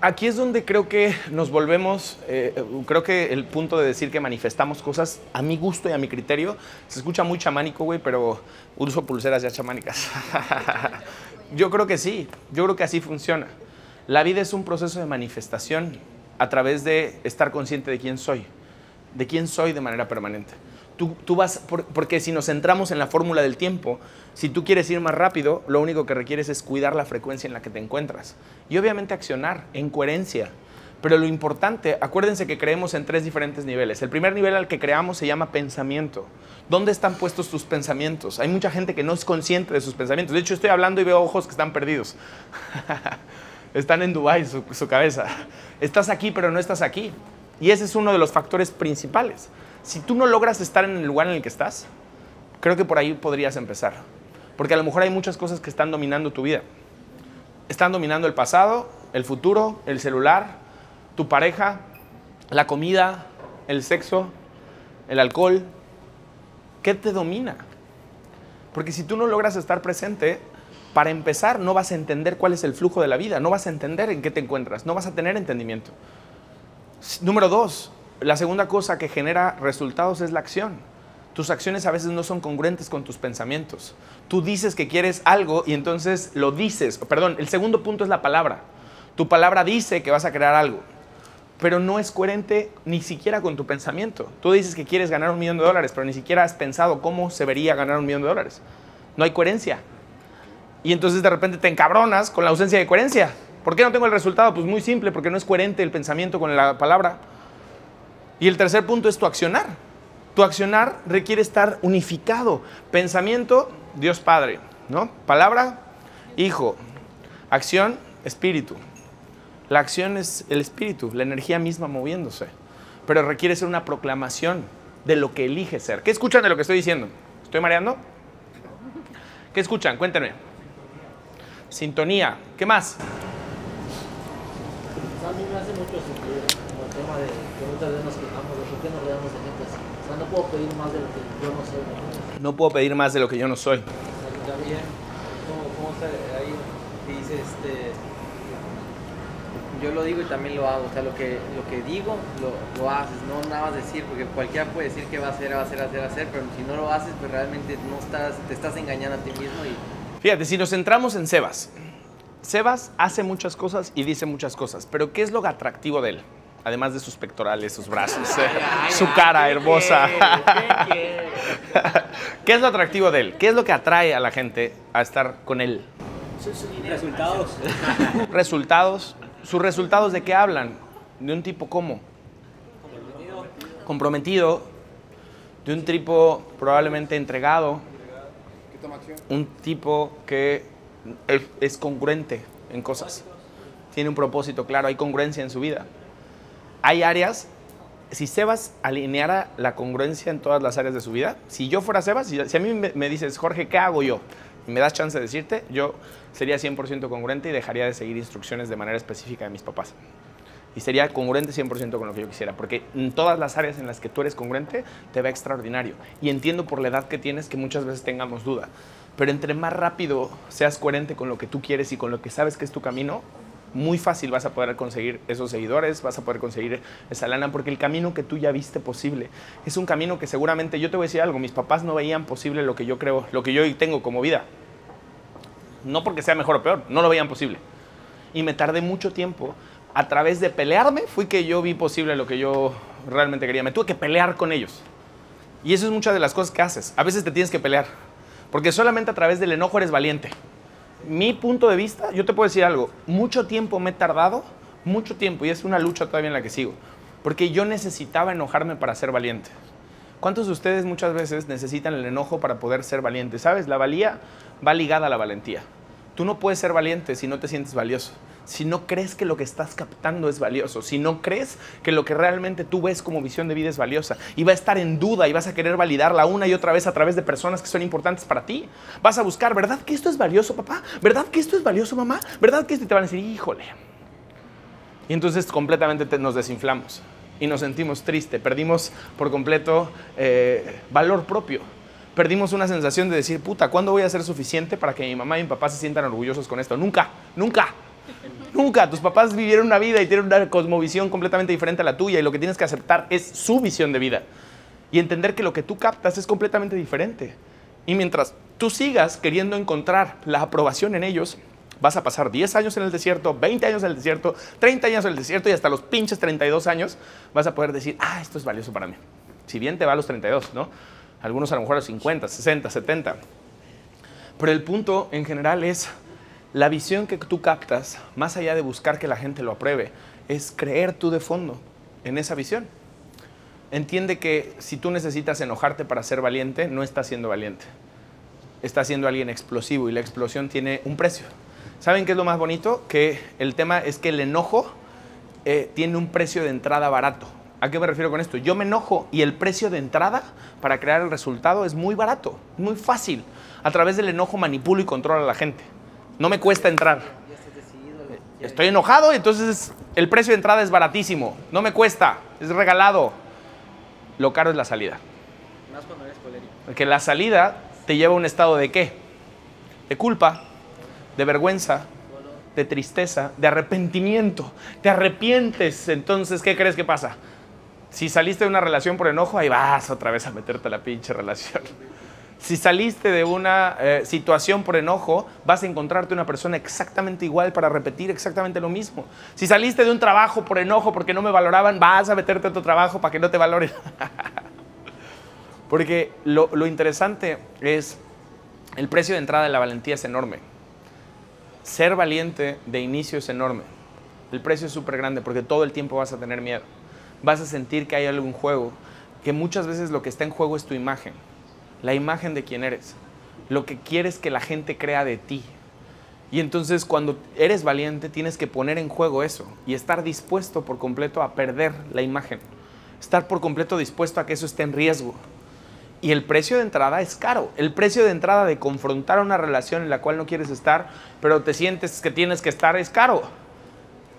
aquí es donde creo que nos volvemos, eh, creo que el punto de decir que manifestamos cosas a mi gusto y a mi criterio, se escucha muy chamánico, güey, pero uso pulseras ya chamánicas. (laughs) yo creo que sí, yo creo que así funciona. La vida es un proceso de manifestación a través de estar consciente de quién soy de quién soy de manera permanente. Tú, tú vas, por- porque si nos centramos en la fórmula del tiempo, si tú quieres ir más rápido, lo único que requieres es cuidar la frecuencia en la que te encuentras. Y obviamente accionar en coherencia. Pero lo importante, acuérdense que creemos en tres diferentes niveles. El primer nivel al que creamos se llama pensamiento. ¿Dónde están puestos tus pensamientos? Hay mucha gente que no es consciente de sus pensamientos. De hecho, estoy hablando y veo ojos que están perdidos. (laughs) están en Dubái su cabeza. Estás aquí, pero no estás aquí. Y ese es uno de los factores principales. Si tú no logras estar en el lugar en el que estás, creo que por ahí podrías empezar. Porque a lo mejor hay muchas cosas que están dominando tu vida. Están dominando el pasado, el futuro, el celular, tu pareja, la comida, el sexo, el alcohol. ¿Qué te domina? Porque si tú no logras estar presente, para empezar no vas a entender cuál es el flujo de la vida, no vas a entender en qué te encuentras, no vas a tener entendimiento. Número dos, la segunda cosa que genera resultados es la acción. Tus acciones a veces no son congruentes con tus pensamientos. Tú dices que quieres algo y entonces lo dices. Perdón, el segundo punto es la palabra. Tu palabra dice que vas a crear algo, pero no es coherente ni siquiera con tu pensamiento. Tú dices que quieres ganar un millón de dólares, pero ni siquiera has pensado cómo se vería ganar un millón de dólares. No hay coherencia. Y entonces de repente te encabronas con la ausencia de coherencia. ¿Por qué no tengo el resultado? Pues muy simple, porque no es coherente el pensamiento con la palabra. Y el tercer punto es tu accionar. Tu accionar requiere estar unificado. Pensamiento, Dios Padre, ¿no? Palabra, Hijo. Acción, Espíritu. La acción es el espíritu, la energía misma moviéndose. Pero requiere ser una proclamación de lo que elige ser. ¿Qué escuchan de lo que estoy diciendo? ¿Estoy mareando? ¿Qué escuchan? Cuéntenme. Sintonía. ¿Qué más? A mí me hace mucho sentido como el tema de que muchas veces nos quejamos de por qué nos rodeamos de gente así. O sea, no puedo pedir más de lo que yo no soy. ¿no? Puedo pedir más de lo que yo no soy. También, ¿cómo, cómo está ahí? Dice, este, yo lo digo y también lo hago. O sea, lo que, lo que digo, lo, lo haces, no nada más decir, porque cualquiera puede decir que va a hacer, va a hacer, va a hacer, va a hacer, pero si no lo haces, pues realmente no estás, te estás engañando a ti mismo y Fíjate, si nos centramos en Sebas. Sebas hace muchas cosas y dice muchas cosas, pero ¿qué es lo atractivo de él? Además de sus pectorales, sus brazos, (laughs) su cara hermosa. (laughs) ¿Qué es lo atractivo de él? ¿Qué es lo que atrae a la gente a estar con él? resultados. (laughs) Resultados. ¿Sus resultados de qué hablan? De un tipo cómo? Comprometido. De un tipo probablemente entregado. Un tipo que es congruente en cosas. Tiene un propósito claro, hay congruencia en su vida. Hay áreas, si Sebas alineara la congruencia en todas las áreas de su vida, si yo fuera Sebas, si, si a mí me, me dices, Jorge, ¿qué hago yo? Y me das chance de decirte, yo sería 100% congruente y dejaría de seguir instrucciones de manera específica de mis papás. Y sería congruente 100% con lo que yo quisiera, porque en todas las áreas en las que tú eres congruente, te va extraordinario. Y entiendo por la edad que tienes que muchas veces tengamos duda. Pero entre más rápido seas coherente con lo que tú quieres y con lo que sabes que es tu camino, muy fácil vas a poder conseguir esos seguidores, vas a poder conseguir esa lana, porque el camino que tú ya viste posible es un camino que seguramente, yo te voy a decir algo, mis papás no veían posible lo que yo creo, lo que yo tengo como vida. No porque sea mejor o peor, no lo veían posible. Y me tardé mucho tiempo. A través de pelearme fui que yo vi posible lo que yo realmente quería. Me tuve que pelear con ellos. Y eso es muchas de las cosas que haces. A veces te tienes que pelear. Porque solamente a través del enojo eres valiente. Mi punto de vista, yo te puedo decir algo. Mucho tiempo me he tardado, mucho tiempo, y es una lucha todavía en la que sigo. Porque yo necesitaba enojarme para ser valiente. ¿Cuántos de ustedes muchas veces necesitan el enojo para poder ser valientes? ¿Sabes? La valía va ligada a la valentía. Tú no puedes ser valiente si no te sientes valioso, si no crees que lo que estás captando es valioso, si no crees que lo que realmente tú ves como visión de vida es valiosa y va a estar en duda y vas a querer validarla una y otra vez a través de personas que son importantes para ti. Vas a buscar, ¿verdad que esto es valioso, papá? ¿Verdad que esto es valioso, mamá? ¿Verdad que esto? Te van a decir, híjole. Y entonces completamente te- nos desinflamos y nos sentimos tristes, perdimos por completo eh, valor propio. Perdimos una sensación de decir, puta, ¿cuándo voy a ser suficiente para que mi mamá y mi papá se sientan orgullosos con esto? Nunca, nunca, nunca. Tus papás vivieron una vida y tienen una cosmovisión completamente diferente a la tuya y lo que tienes que aceptar es su visión de vida y entender que lo que tú captas es completamente diferente. Y mientras tú sigas queriendo encontrar la aprobación en ellos, vas a pasar 10 años en el desierto, 20 años en el desierto, 30 años en el desierto y hasta los pinches 32 años vas a poder decir, ah, esto es valioso para mí. Si bien te va a los 32, ¿no? Algunos a lo mejor a los 50, 60, 70. Pero el punto en general es la visión que tú captas, más allá de buscar que la gente lo apruebe, es creer tú de fondo en esa visión. Entiende que si tú necesitas enojarte para ser valiente, no estás siendo valiente. Estás siendo alguien explosivo y la explosión tiene un precio. ¿Saben qué es lo más bonito? Que el tema es que el enojo eh, tiene un precio de entrada barato. ¿A qué me refiero con esto? Yo me enojo y el precio de entrada para crear el resultado es muy barato, muy fácil. A través del enojo manipulo y controlo a la gente. No me cuesta entrar. Estoy enojado y entonces el precio de entrada es baratísimo. No me cuesta, es regalado. Lo caro es la salida. Más cuando eres colérico. Porque la salida te lleva a un estado de qué? De culpa, de vergüenza, de tristeza, de arrepentimiento. Te arrepientes, entonces, ¿qué crees que pasa? Si saliste de una relación por enojo, ahí vas otra vez a meterte a la pinche relación. Si saliste de una eh, situación por enojo, vas a encontrarte una persona exactamente igual para repetir exactamente lo mismo. Si saliste de un trabajo por enojo porque no me valoraban, vas a meterte a otro trabajo para que no te valoren. (laughs) Porque lo, lo interesante es, el precio de entrada de la valentía es enorme. Ser valiente de inicio es enorme. El precio es súper grande porque todo el tiempo vas a tener miedo. Vas a sentir que hay algún juego, que muchas veces lo que está en juego es tu imagen, la imagen de quién eres, lo que quieres que la gente crea de ti. Y entonces cuando eres valiente tienes que poner en juego eso y estar dispuesto por completo a perder la imagen, estar por completo dispuesto a que eso esté en riesgo. Y el precio de entrada es caro. El precio de entrada de confrontar una relación en la cual no quieres estar, pero te sientes que tienes que estar, es caro.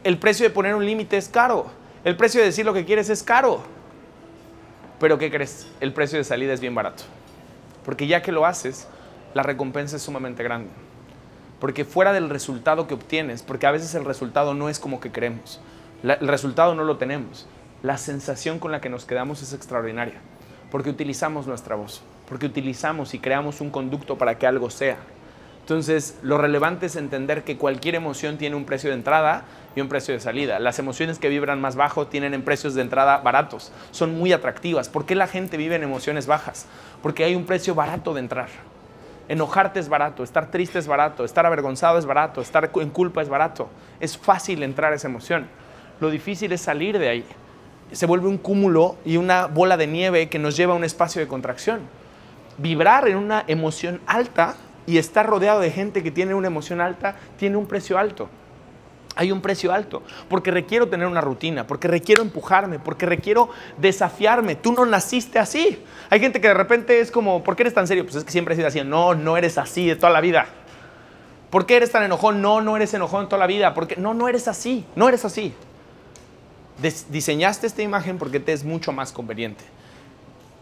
El precio de poner un límite es caro. El precio de decir lo que quieres es caro. Pero ¿qué crees? El precio de salida es bien barato. Porque ya que lo haces, la recompensa es sumamente grande. Porque fuera del resultado que obtienes, porque a veces el resultado no es como que queremos, el resultado no lo tenemos, la sensación con la que nos quedamos es extraordinaria. Porque utilizamos nuestra voz, porque utilizamos y creamos un conducto para que algo sea. Entonces, lo relevante es entender que cualquier emoción tiene un precio de entrada y un precio de salida. Las emociones que vibran más bajo tienen en precios de entrada baratos, son muy atractivas. ¿Por qué la gente vive en emociones bajas? Porque hay un precio barato de entrar. Enojarte es barato, estar triste es barato, estar avergonzado es barato, estar en culpa es barato. Es fácil entrar a esa emoción. Lo difícil es salir de ahí. Se vuelve un cúmulo y una bola de nieve que nos lleva a un espacio de contracción. Vibrar en una emoción alta y estar rodeado de gente que tiene una emoción alta tiene un precio alto. Hay un precio alto, porque requiero tener una rutina, porque requiero empujarme, porque requiero desafiarme. Tú no naciste así. Hay gente que de repente es como, ¿por qué eres tan serio? Pues es que siempre he sido así. No, no eres así de toda la vida. ¿Por qué eres tan enojón? No, no eres enojón toda la vida. Porque no, no eres así. No eres así. Diseñaste esta imagen porque te es mucho más conveniente.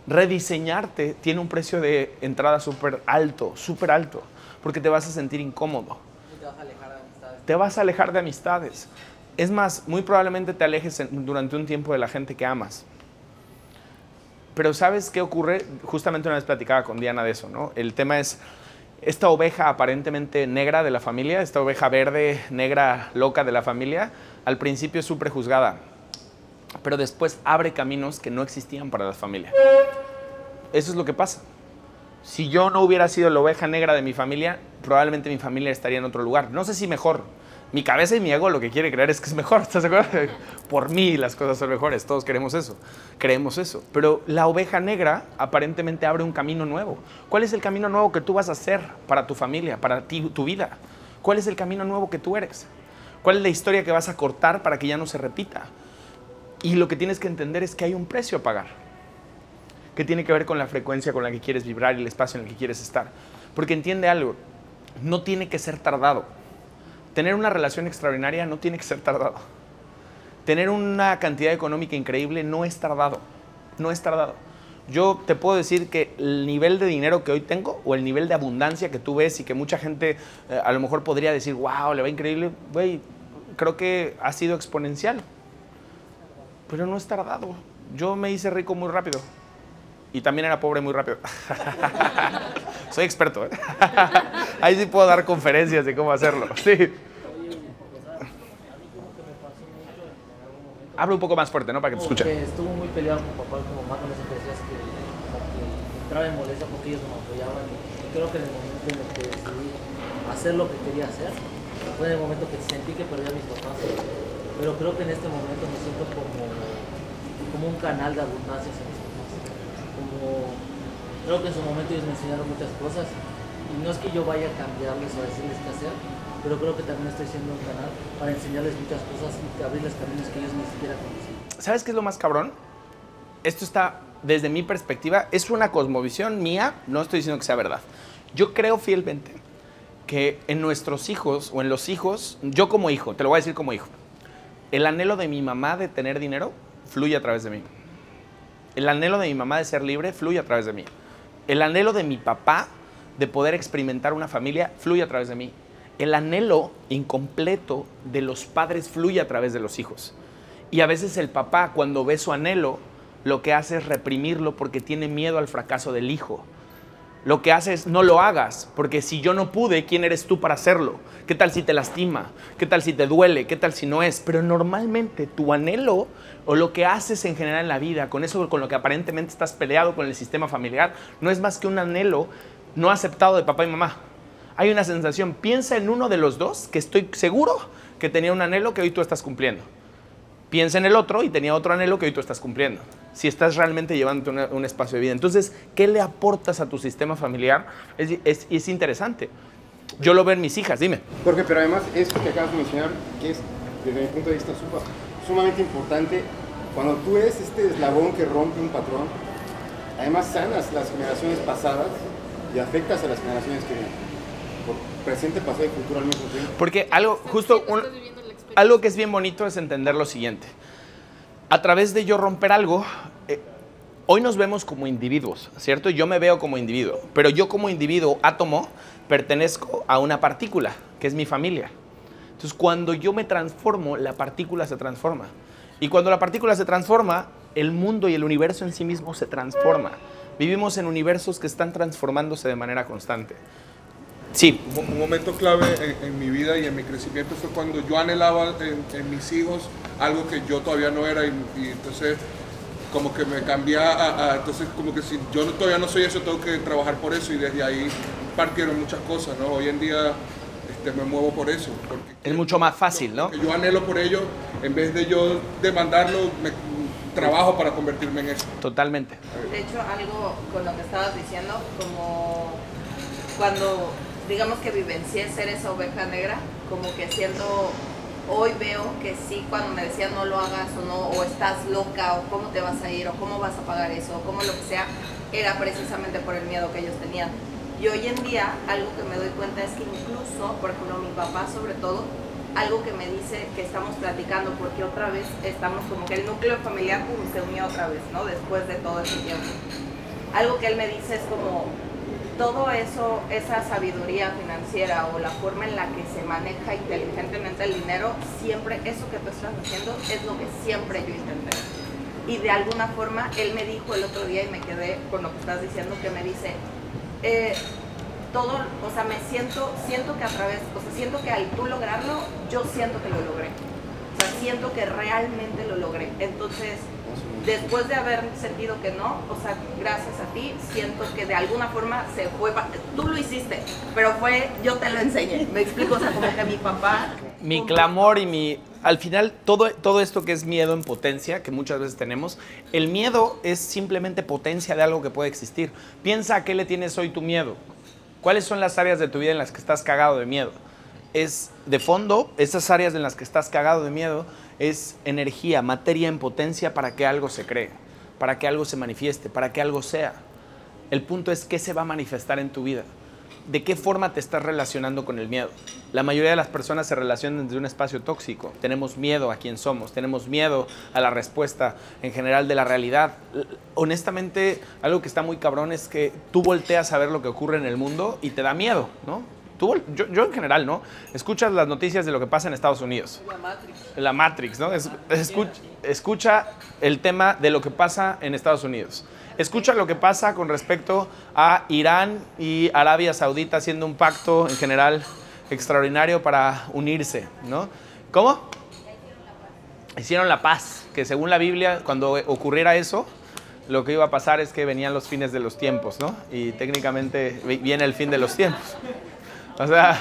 Rediseñarte tiene un precio de entrada súper alto, súper alto, porque te vas a sentir incómodo Y te vas a alejar de amistades. Te vas a alejar de amistades. Es más, muy probablemente te alejes durante un tiempo de la gente que amas. Pero ¿sabes qué ocurre? Justamente una vez platicaba con Diana de eso, ¿no? El tema es esta oveja aparentemente negra de la familia, esta oveja verde, negra, loca de la familia, al principio es súper juzgada, pero después abre caminos que no existían para la familia. Eso es lo que pasa. Si yo no hubiera sido la oveja negra de mi familia, probablemente mi familia estaría en otro lugar. No sé si mejor. Mi cabeza y mi ego lo que quiere creer es que es mejor. (laughs) ¿Estás de acuerdo? Por mí las cosas son mejores. Todos queremos eso. Creemos eso. Pero la oveja negra aparentemente abre un camino nuevo. ¿Cuál es el camino nuevo que tú vas a hacer para tu familia, para ti, tu vida? ¿Cuál es el camino nuevo que tú eres? ¿Cuál es la historia que vas a cortar para que ya no se repita? Y lo que tienes que entender es que hay un precio a pagar que tiene que ver con la frecuencia con la que quieres vibrar y el espacio en el que quieres estar. Porque entiende algo, no tiene que ser tardado. Tener una relación extraordinaria no tiene que ser tardado. Tener una cantidad económica increíble no es tardado. No es tardado. Yo te puedo decir que el nivel de dinero que hoy tengo o el nivel de abundancia que tú ves y que mucha gente eh, a lo mejor podría decir, wow, le va increíble, güey, creo que ha sido exponencial. Pero no es tardado. Yo me hice rico muy rápido. Y también era pobre muy rápido. (laughs) Soy experto, ¿eh? (laughs) Ahí sí puedo dar conferencias de cómo hacerlo. (laughs) Sí. Habla un poco más fuerte, ¿no? Para que te escuchen. estuvo muy peleado con papá y con mamá con que decías que, entraba en molestia porque ellos no me apoyaban. Y creo que en el momento en el que decidí hacer lo que quería hacer, fue en el momento que sentí que perdí a mis papás. Pero creo que en este momento me siento como, como un canal de abundancia. Creo que en su momento ellos me enseñaron muchas cosas. Y no es que yo vaya a cambiarles o a decirles qué hacer, pero creo que también estoy siendo un canal para enseñarles muchas cosas y abrirles caminos que ellos ni siquiera conocían. ¿Sabes qué es lo más cabrón? Esto está, desde mi perspectiva, es una cosmovisión mía, no estoy diciendo que sea verdad. Yo creo fielmente que en nuestros hijos o en los hijos, yo como hijo, te lo voy a decir como hijo, el anhelo de mi mamá de tener dinero fluye a través de mí. El anhelo de mi mamá de ser libre fluye a través de mí. El anhelo de mi papá de poder experimentar una familia fluye a través de mí. El anhelo incompleto de los padres fluye a través de los hijos. Y a veces el papá, cuando ve su anhelo, lo que hace es reprimirlo porque tiene miedo al fracaso del hijo. Lo que hace es no lo hagas, porque si yo no pude, ¿quién eres tú para hacerlo? ¿Qué tal si te lastima? ¿Qué tal si te duele? ¿Qué tal si no es? Pero normalmente tu anhelo o lo que haces en general en la vida, con eso con lo que aparentemente estás peleado con el sistema familiar, no es más que un anhelo no aceptado de papá y mamá. Hay una sensación, piensa en uno de los dos que estoy seguro que tenía un anhelo que hoy tú estás cumpliendo. Piensa en el otro y tenía otro anhelo que hoy tú estás cumpliendo. Si estás realmente llevando una- un espacio de vida. Entonces, ¿qué le aportas a tu sistema familiar? Es, es- es interesante. Yo lo veo en mis hijas, dime. Jorge, pero además esto que acabas de mencionar, que es desde mi punto de vista sumamente importante, cuando tú eres este eslabón que rompe un patrón, además sanas las generaciones pasadas y afectas a las generaciones que vienen. Por presente, pasado y futuro al mismo tiempo. Porque algo, justo, un- algo que es bien bonito es entender lo siguiente. A través de yo romper algo, eh, hoy nos vemos como individuos, ¿cierto? Yo me veo como individuo, pero yo como individuo, átomo, pertenezco a una partícula, que es mi familia. Entonces, cuando yo me transformo, la partícula se transforma. Y cuando la partícula se transforma, el mundo y el universo en sí mismo se transforma. Vivimos en universos que están transformándose de manera constante. Sí, Un un momento clave en, en mi vida y en mi crecimiento fue cuando yo anhelaba en, en mis hijos algo que yo todavía no era y, y entonces como que me cambié a, a- entonces como que si yo no- todavía no soy eso tengo que trabajar por eso y desde ahí partieron muchas cosas, ¿no? Hoy en día este, me muevo por eso. Porque es mucho más fácil, ¿no? yo anhelo por ello, en vez de yo demandarlo, me, trabajo para convertirme en eso. Totalmente. De hecho, algo con lo que estabas diciendo, como cuando digamos que vivencié ser esa oveja negra, como que siento, hoy veo que sí, cuando me decían no lo hagas o no, o estás loca, o cómo te vas a ir, o cómo vas a pagar eso, o cómo lo que sea, era precisamente por el miedo que ellos tenían. Y hoy en día, algo que me doy cuenta es que incluso, por ejemplo, mi papá sobre todo, algo que me dice que estamos platicando, porque otra vez estamos como que el núcleo familiar se unió otra vez, ¿no? Después de todo ese tiempo. Algo que él me dice es como, todo eso, esa sabiduría financiera o la forma en la que se maneja inteligentemente el dinero, siempre, eso que tú estás haciendo es lo que siempre yo intenté. Y de alguna forma, él me dijo el otro día y me quedé con lo que estás diciendo, que me dice, eh, todo, o sea, me siento, siento que a través, o sea, siento que al tú lograrlo, yo siento que lo logré. O sea, siento que realmente lo logré. Entonces, después de haber sentido que no, o sea, gracias a ti, siento que de alguna forma se fue, tú lo hiciste, pero fue, yo te lo enseñé. Me explico, o sea, como que mi papá... mi clamor y mi... Al final, todo, todo esto que es miedo en potencia, que muchas veces tenemos, el miedo es simplemente potencia de algo que puede existir. Piensa a qué le tienes hoy tu miedo. ¿Cuáles son las áreas de tu vida en las que estás cagado de miedo? Es de fondo, esas áreas en las que estás cagado de miedo, es energía, materia en potencia para que algo se cree, para que algo se manifieste, para que algo sea. El punto es qué se va a manifestar en tu vida. ¿De qué forma te estás relacionando con el miedo? La mayoría de las personas se relacionan desde un espacio tóxico. Tenemos miedo a quién somos, tenemos miedo a la respuesta en general de la realidad. Honestamente, algo que está muy cabrón es que tú volteas a ver lo que ocurre en el mundo y te da miedo, ¿no? Tú yo, yo en general, ¿no? Escuchas las noticias de lo que pasa en Estados Unidos. La Matrix, ¿no? Es- escuch- escucha el tema de lo que pasa en Estados Unidos. Escucha lo que pasa con respecto a Irán y Arabia Saudita haciendo un pacto en general extraordinario para unirse, ¿no? ¿Cómo? Hicieron la paz, que según la Biblia, cuando ocurriera eso, lo que iba a pasar es que venían los fines de los tiempos, ¿no? Y técnicamente vi- viene el fin de los tiempos. O sea,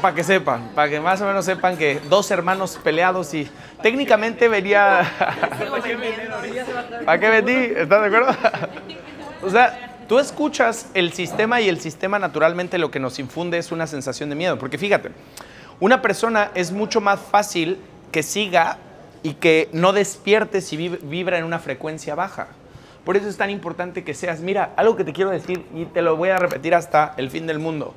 para que sepan, para que más o menos sepan que dos hermanos peleados y técnicamente venía... ¿Para qué vendí? ¿Estás de acuerdo? o sea, tú escuchas el sistema y el sistema naturalmente lo que nos infunde es una sensación de miedo. Porque fíjate, una persona es mucho más fácil que siga y que no despierte si vib- vibra en una frecuencia baja. Por eso es tan importante que seas, mira, algo que te quiero decir y te lo voy a repetir hasta el fin del mundo,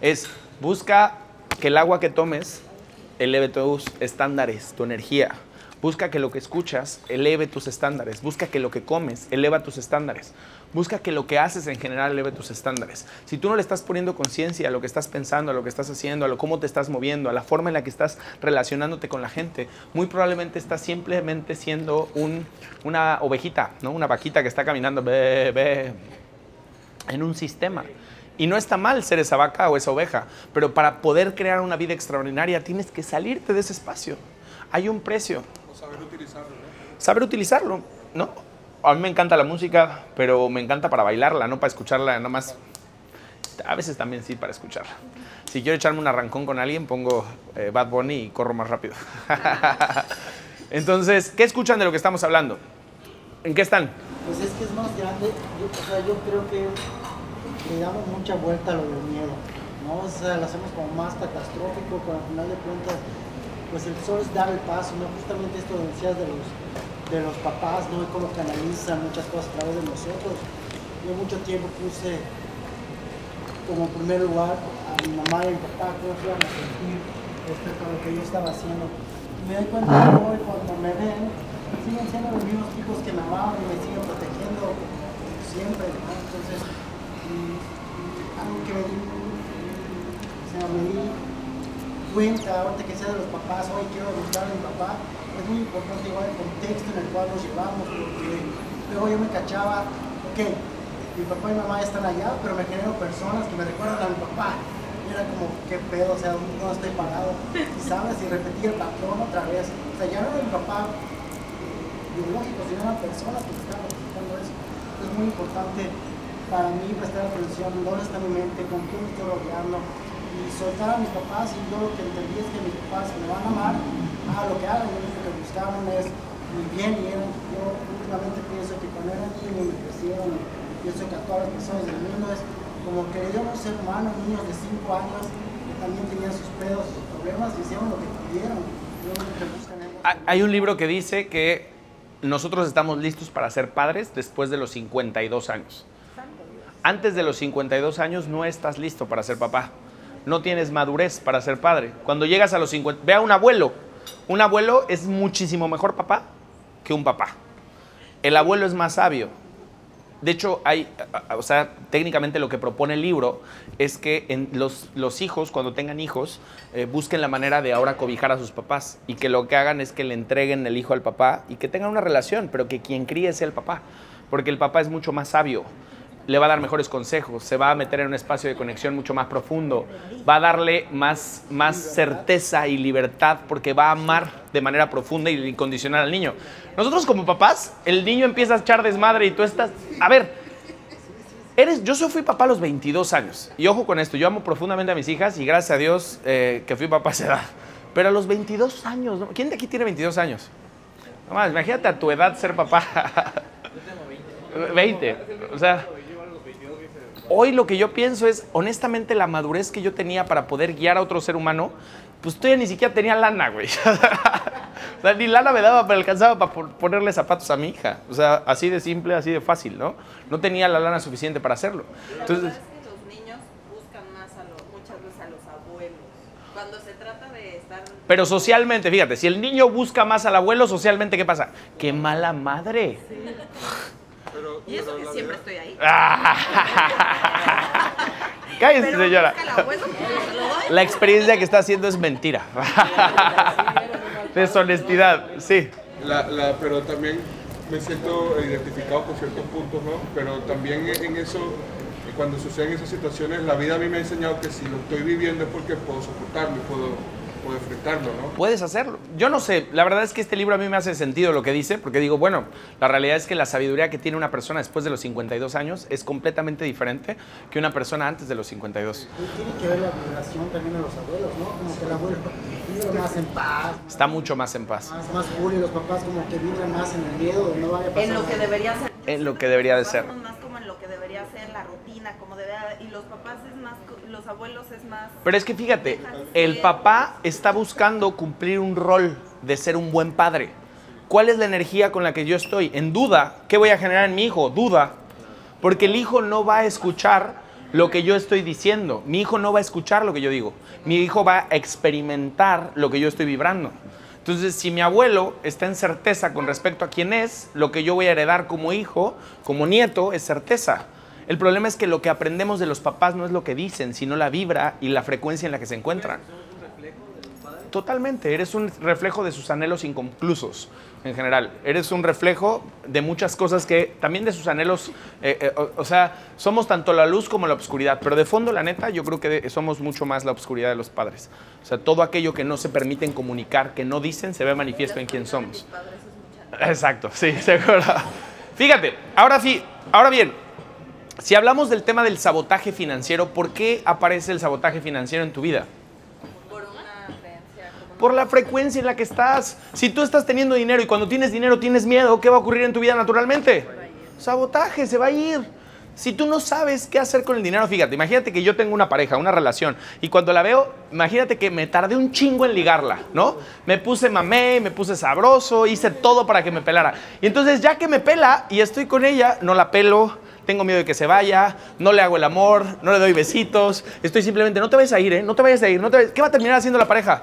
es busca que el agua que tomes eleve tus estándares, tu energía. Busca que lo que escuchas eleve tus estándares. Busca que lo que comes eleva tus estándares. Busca que lo que haces en general eleve tus estándares. Si tú no le estás poniendo conciencia a lo que estás pensando, a lo que estás haciendo, a lo cómo te estás moviendo, a la forma en la que estás relacionándote con la gente, muy probablemente estás simplemente siendo un- una ovejita, ¿no? una vaquita que está caminando ve, ve, en un sistema. Y no está mal ser esa vaca o esa oveja, pero para poder crear una vida extraordinaria tienes que salirte de ese espacio. Hay un precio. O saber utilizarlo, ¿no? Saber utilizarlo, ¿no? A mí me encanta la música, pero me encanta para bailarla, no para escucharla nada más. A veces también sí para escuchar. Si quiero echarme un arrancón con alguien, pongo eh, Bad Bunny y corro más rápido. (laughs) Entonces, ¿qué escuchan de lo que estamos hablando? ¿En qué están? Pues es que es más grande, yo, o sea, yo creo que le damos mucha vuelta a lo del miedo, ¿no? O sea, lo hacemos como más catastrófico, pero al final de cuentas, pues el solo es dar el paso, ¿no? Justamente esto decías de los, de los papás, ¿no? Y cómo canalizan muchas cosas a través de nosotros. Yo mucho tiempo puse como primer lugar a mi mamá y a mi papá, cómo se iban a sentir respecto a lo que yo estaba haciendo. Me doy cuenta que hoy cuando me ven, siguen siendo los mismos tipos que me amaban y me siguen protegiendo siempre, ¿no? Entonces, algo que me di, o me di cuenta, ahorita que sea de los papás, hoy quiero buscar a mi papá, es muy importante igual el contexto en el cual nos llevamos, porque luego yo me cachaba, ok, mi papá y mamá están allá, pero me genero personas que me recuerdan a mi papá. Era como, qué pedo, o sea, no estoy parado, y sabes, y repetí el patrón otra vez. O sea, ya no era mi papá biológico, sino eran personas que estaban repitiendo eso. Es muy importante para mí prestar atención, dónde está mi mente, con quién me estoy rodeando, y soltar a mis papás. Y yo lo que entendí es que mis papás me van a amar, haga lo que hagan, lo único que buscaban es mi bien, y eran, yo últimamente pienso que cuando eran niños me crecieron, pienso que a todas las personas del mundo es como que un ser humano, niños de 5 años que también tenían sus pedos, sus problemas, y hicieron lo que pudieron. Yo lo que buscan es Hay- Hay un libro que dice que nosotros estamos listos para ser padres después de los 52 años. Antes de los 52 años no estás listo para ser papá. No tienes madurez para ser padre. Cuando llegas a los 50, ve a un abuelo. Un abuelo es muchísimo mejor papá que un papá. El abuelo es más sabio. De hecho, hay, o sea, técnicamente lo que propone el libro es que los, los hijos, cuando tengan hijos, eh, busquen la manera de ahora cobijar a sus papás y que lo que hagan es que le entreguen el hijo al papá y que tengan una relación, pero que quien críe sea el papá, porque el papá es mucho más sabio, le va a dar mejores consejos, se va a meter en un espacio de conexión mucho más profundo, va a darle más, más certeza y libertad porque va a amar de manera profunda y incondicional al niño. Nosotros como papás, el niño empieza a echar desmadre y tú estás, a ver, eres, yo fui papá a los 22 años y ojo con esto, yo amo profundamente a mis hijas y gracias a Dios eh, que fui papá a esa edad, pero a los 22 años. ¿quién de aquí tiene 22 años? No más, imagínate a tu edad ser papá. (laughs) 20, o sea... Hoy lo que yo pienso es, honestamente, la madurez que yo tenía para poder guiar a otro ser humano, pues todavía ni siquiera tenía lana, güey. (laughs) o sea, ni lana me daba, pero alcanzaba para pon- ponerle zapatos a mi hija. O sea, así de simple, así de fácil, ¿no? No tenía la lana suficiente para hacerlo. Entonces, verdad es que los niños buscan más a los, muchas veces a los abuelos. Cuando se trata de estar... pero socialmente, fíjate, si el niño busca más al abuelo, socialmente, ¿qué pasa? ¡Qué mala madre! Pero, Y eso que la siempre vida- estoy ahí. (laughs) Cállese, Pero señora. pues. La experiencia que está haciendo es mentira. (laughs) Deshonestidad, sí. La, la, pero también me siento identificado con ciertos puntos, ¿no? Pero también en eso, cuando suceden esas situaciones, la vida a mí me ha enseñado que si lo estoy viviendo es porque puedo soportarlo y puedo, puedo enfrentarlo, ¿no? Puedes hacerlo. Yo no sé, la verdad es que este libro a mí me hace sentido lo que dice, porque digo, bueno, la realidad es que la sabiduría que tiene una persona después de los 52 años es completamente diferente que una persona antes de los 52. Y tiene que ver la vibración también de los abuelos, ¿no? Como que el abuelo vibra más en paz, Está mucho más en paz. más, más cool, y los papás como que vibran más en el miedo de no vaya a pasar En lo que debería ser. En lo que debería de ser. Somos más como en lo que debería ser la rutina, como debería, y los papás es más, co- los abuelos es más. Pero es que fíjate, el papá está buscando cumplir un rol de ser un buen padre. ¿Cuál es la energía con la que yo estoy? En duda. ¿Qué voy a generar en mi hijo? Duda. Porque el hijo no va a escuchar lo que yo estoy diciendo. Mi hijo no va a escuchar lo que yo digo. Mi hijo va a experimentar lo que yo estoy vibrando. Entonces, si mi abuelo está en certeza con respecto a quién es, lo que yo voy a heredar como hijo, como nieto, es certeza. El problema es que lo que aprendemos de los papás no es lo que dicen, sino la vibra y la frecuencia en la que se encuentran. Totalmente, eres un reflejo de sus anhelos inconclusos en general. Eres un reflejo de muchas cosas que, también de sus anhelos, eh, eh, o, o sea, somos tanto la luz como la oscuridad, pero de fondo, la neta, yo creo que de- somos mucho más la oscuridad de los padres. O sea, todo aquello que no se permiten comunicar, que no dicen, se ve manifiesto en quién somos. Exacto, sí, (laughs) seguro. Fíjate, ahora sí, ahora bien, Si hablamos del tema del sabotaje financiero, ¿por qué aparece el sabotaje financiero en tu vida? Por una como- Por la frecuencia en la que estás. Si tú estás teniendo dinero y cuando tienes dinero tienes miedo, ¿qué va a ocurrir en tu vida naturalmente? Sabotaje, se va a ir. Si tú no sabes qué hacer con el dinero, fíjate, imagínate que yo tengo una pareja, una relación, y cuando la veo, imagínate que me tardé un chingo en ligarla, ¿no? Me puse mamé, me puse sabroso, hice todo para que me pelara. Y entonces ya que me pela y estoy con ella, no la pelo, tengo miedo de que se vaya, no le hago el amor, no le doy besitos, estoy simplemente, no te vayas a ir, ¿eh? No te vayas a ir, no te vayas- ¿Qué va a terminar haciendo la pareja?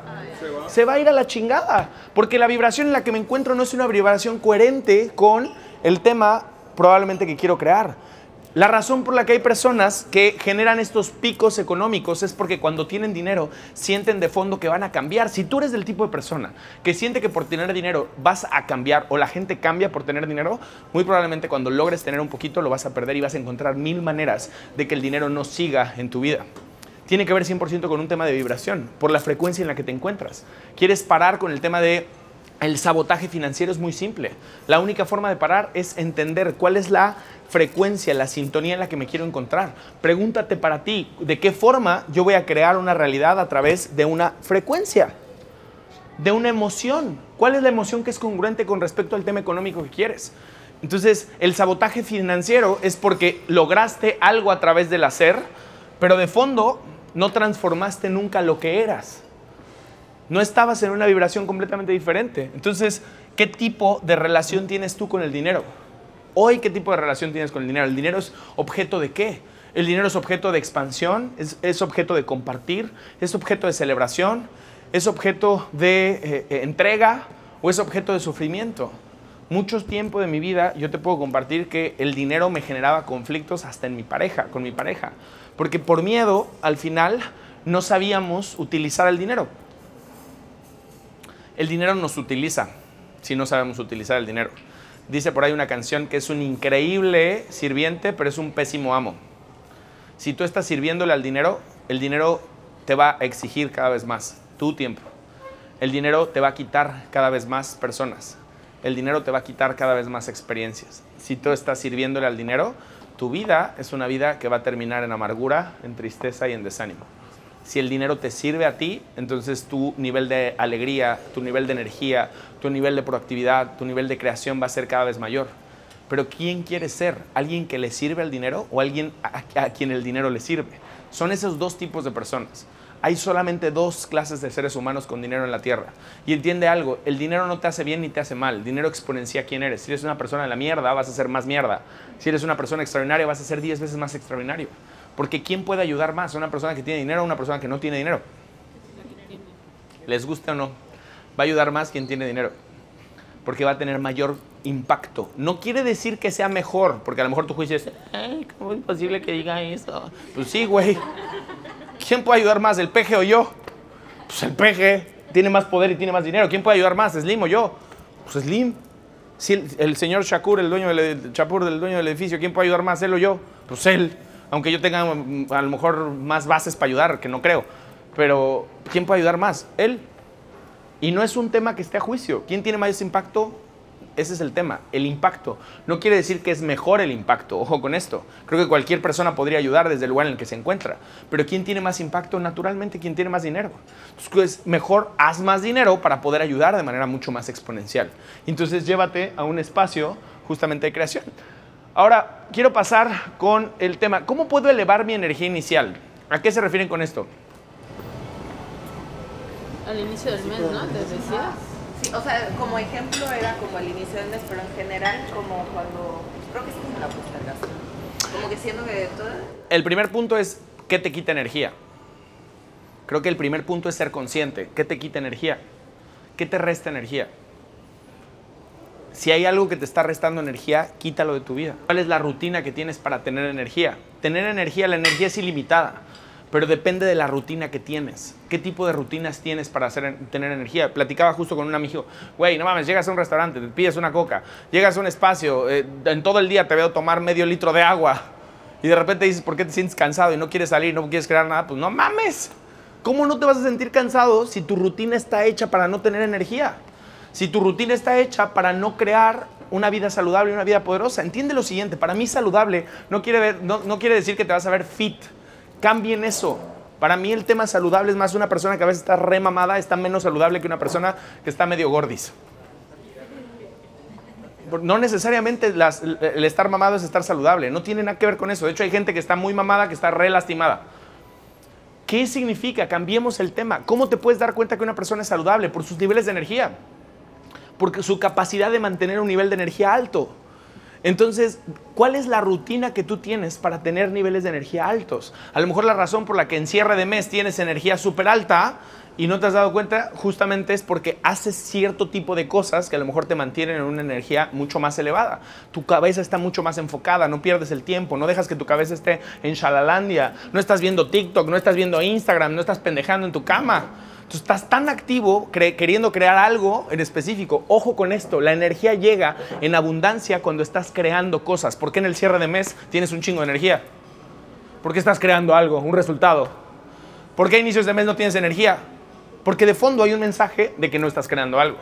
se va a ir a la chingada. Porque la vibración en la que me encuentro no es una vibración coherente con el tema probablemente que quiero crear. La razón por la que hay personas que generan estos picos económicos es porque cuando tienen dinero sienten de fondo que van a cambiar. Si tú eres del tipo de persona que siente que por tener dinero vas a cambiar o la gente cambia por tener dinero, muy probablemente cuando logres tener un poquito lo vas a perder y vas a encontrar mil maneras de que el dinero no siga en tu vida tiene que ver 100% con un tema de vibración, por la frecuencia en la que te encuentras. ¿Quieres parar con el tema de el sabotaje financiero? Es muy simple. La única forma de parar es entender cuál es la frecuencia, la sintonía en la que me quiero encontrar. Pregúntate para ti, ¿de qué forma yo voy a crear una realidad a través de una frecuencia? de una emoción. ¿Cuál es la emoción que es congruente con respecto al tema económico que quieres? Entonces, el sabotaje financiero es porque lograste algo a través del hacer, pero de fondo no transformaste nunca lo que eras. No estabas en una vibración completamente diferente. Entonces, ¿qué tipo de relación tienes tú con el dinero? Hoy, ¿qué tipo de relación tienes con el dinero? ¿El dinero es objeto de qué? El dinero es objeto de expansión, es, objeto de compartir, es objeto de celebración, es objeto de eh, eh, entrega o es objeto de sufrimiento. Mucho tiempo de mi vida yo te puedo compartir que el dinero me generaba conflictos hasta en mi pareja, con mi pareja, porque por miedo al final no sabíamos utilizar el dinero. El dinero nos utiliza si no sabemos utilizar el dinero. Dice por ahí una canción que es un increíble sirviente, pero es un pésimo amo. Si tú estás sirviéndole al dinero, el dinero te va a exigir cada vez más tu tiempo. El dinero te va a quitar cada vez más personas. El dinero te va a quitar cada vez más experiencias. Si tú estás sirviéndole al dinero, tu vida es una vida que va a terminar en amargura, en tristeza y en desánimo. Si el dinero te sirve a ti, entonces tu nivel de alegría, tu nivel de energía, tu nivel de proactividad, tu nivel de creación va a ser cada vez mayor. Pero ¿quién quiere ser? ¿Alguien que le sirve al dinero o alguien a, quien el dinero le sirve? Son esos dos tipos de personas. Hay solamente dos clases de seres humanos con dinero en la tierra. Y entiende algo, el dinero no te hace bien ni te hace mal. El dinero exponencia quién eres. Si eres una persona de la mierda, vas a ser más mierda. Si eres una persona extraordinaria, vas a ser 10 veces más extraordinario. Porque ¿quién puede ayudar más? ¿Una persona que tiene dinero o una persona que no tiene dinero? Les guste o no, va a ayudar más quien tiene dinero. Porque va a tener mayor impacto. No quiere decir que sea mejor, porque a lo mejor tu juicio es, Ay, ¿cómo es posible que diga eso? Pues sí, güey. ¿Quién puede ayudar más, el peje o yo? Pues el peje tiene más poder y tiene más dinero. ¿Quién puede ayudar más, Slim o yo? Pues Slim. Si el, el señor Shakur, el dueño del, el Chapur, del dueño del edificio, ¿quién puede ayudar más, él o yo? Pues él. Aunque yo tenga mm, a lo mejor más bases para ayudar, que no creo. Pero ¿quién puede ayudar más? Él. Y no es un tema que esté a juicio. ¿Quién tiene más impacto? Ese es el tema, el impacto. No quiere decir que es mejor el impacto, ojo con esto. Creo que cualquier persona podría ayudar desde el lugar en el que se encuentra. Pero ¿quién tiene más impacto? Naturalmente, ¿quién tiene más dinero? Entonces, mejor haz más dinero para poder ayudar de manera mucho más exponencial. Entonces, llévate a un espacio justamente de creación. Ahora, quiero pasar con el tema, ¿cómo puedo elevar mi energía inicial? ¿A qué se refieren con esto? Al inicio del mes, ¿no? Te decías. Sí, o sea, como ejemplo era como el inicio del mes, pero en general como cuando, creo que es como la postergación. Como que siento que todo... El primer punto es, ¿qué te quita energía? Creo que el primer punto es ser consciente. ¿Qué te quita energía? ¿Qué te resta energía? Si hay algo que te está restando energía, quítalo de tu vida. ¿Cuál es la rutina que tienes para tener energía? Tener energía, la energía es ilimitada, pero depende de la rutina que tienes. ¿Qué tipo de rutinas tienes para hacer, tener energía? Platicaba justo con un amigo, güey, no mames, llegas a un restaurante, te pides una coca, llegas a un espacio, eh, en todo el día te veo tomar medio litro de agua y de repente dices, ¿por qué te sientes cansado y no quieres salir, no quieres crear nada? Pues no mames. ¿Cómo no te vas a sentir cansado si tu rutina está hecha para no tener energía? Si tu rutina está hecha para no crear una vida saludable y una vida poderosa. Entiende lo siguiente, para mí saludable no quiere, no, quiere decir que te vas a ver fit. Cambien eso. Para mí el tema saludable es más una persona que a veces está remamada, está menos saludable que una persona que está medio gordis. No necesariamente el estar mamado es estar saludable, no tiene nada que ver con eso. De hecho, hay gente que está muy mamada que está re lastimada. ¿Qué significa? Cambiemos el tema. ¿Cómo te puedes dar cuenta que una persona es saludable? Por sus niveles de energía. Por su capacidad de mantener un nivel de energía alto. Entonces, ¿cuál es la rutina que tú tienes para tener niveles de energía altos? A lo mejor la razón por la que en cierre de mes tienes energía súper alta y no te has dado cuenta justamente es porque haces cierto tipo de cosas que a lo mejor te mantienen en una energía mucho más elevada. Tu cabeza está mucho más enfocada, no pierdes el tiempo, no dejas que tu cabeza esté en Shalalandia, no estás viendo TikTok, no estás viendo Instagram, no estás pendejando en tu cama. Tú estás tan activo queriendo crear algo en específico. Ojo con esto, la energía llega en abundancia cuando estás creando cosas. ¿Por qué en el cierre de mes tienes un chingo de energía? ¿Por qué estás creando algo, un resultado? ¿Por qué a inicios de mes no tienes energía? Porque de fondo hay un mensaje de que no estás creando algo.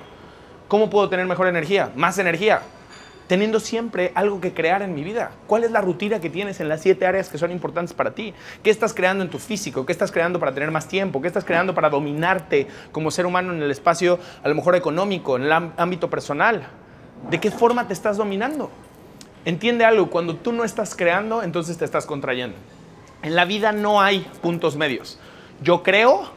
¿Cómo puedo tener mejor energía? Más energía. Teniendo siempre algo que crear en mi vida. ¿Cuál es la rutina que tienes en las siete áreas que son importantes para ti? ¿Qué estás creando en tu físico? ¿Qué estás creando para tener más tiempo? ¿Qué estás creando para dominarte como ser humano en el espacio, a lo mejor económico, en el ámbito personal? ¿De qué forma te estás dominando? Entiende algo, cuando tú no estás creando, entonces te estás contrayendo. En la vida no hay puntos medios. Yo creo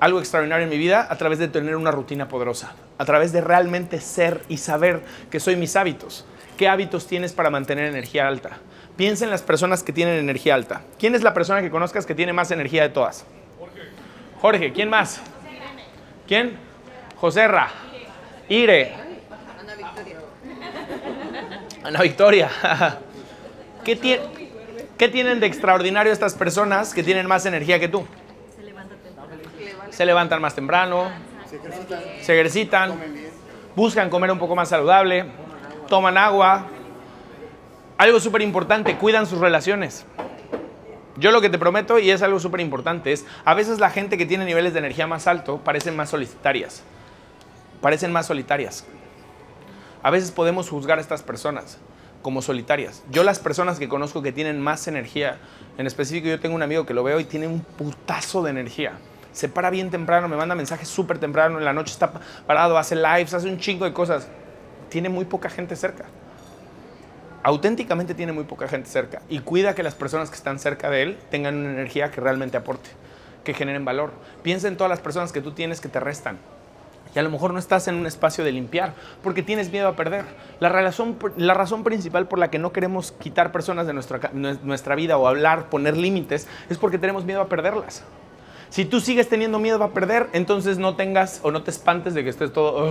algo extraordinario en mi vida a través de tener una rutina poderosa, a través de realmente ser y saber que soy mis hábitos. ¿Qué hábitos tienes para mantener energía alta? Piensa en las personas que tienen energía alta. ¿Quién es la persona que conozcas que tiene más energía de todas? Jorge. ¿quién más? ¿Quién? Joserra. Ire. Ana Victoria. Ana (laughs) Victoria. ¿Qué, tie- ¿Qué tienen de extraordinario estas personas que tienen más energía que tú? Se levantan más temprano, Se ejercitan, buscan comer un poco más saludable, toman agua. Algo súper importante, cuidan sus relaciones. Yo lo que te prometo, y es algo súper importante, es a veces la gente que tiene niveles de energía más alto parecen más solitarias. Parecen más solitarias. A veces podemos juzgar a estas personas como solitarias. Yo las personas que conozco que tienen más energía, en específico yo tengo un amigo que lo veo y tiene un putazo de energía. Se para bien temprano, me manda mensajes súper temprano, en la noche está parado, hace lives, hace un chingo de cosas. Tiene muy poca gente cerca. Auténticamente tiene muy poca gente cerca y cuida que las personas que están cerca de él tengan una energía que realmente aporte, que generen valor. Piensa en todas las personas que tú tienes que te restan. Y a lo mejor no estás en un espacio de limpiar porque tienes miedo a perder. La razón, la razón principal por la que no queremos quitar personas de nuestra, nuestra vida o hablar, poner límites, es porque tenemos miedo a perderlas. Si tú sigues teniendo miedo a perder, entonces no tengas o no te espantes de que estés todo...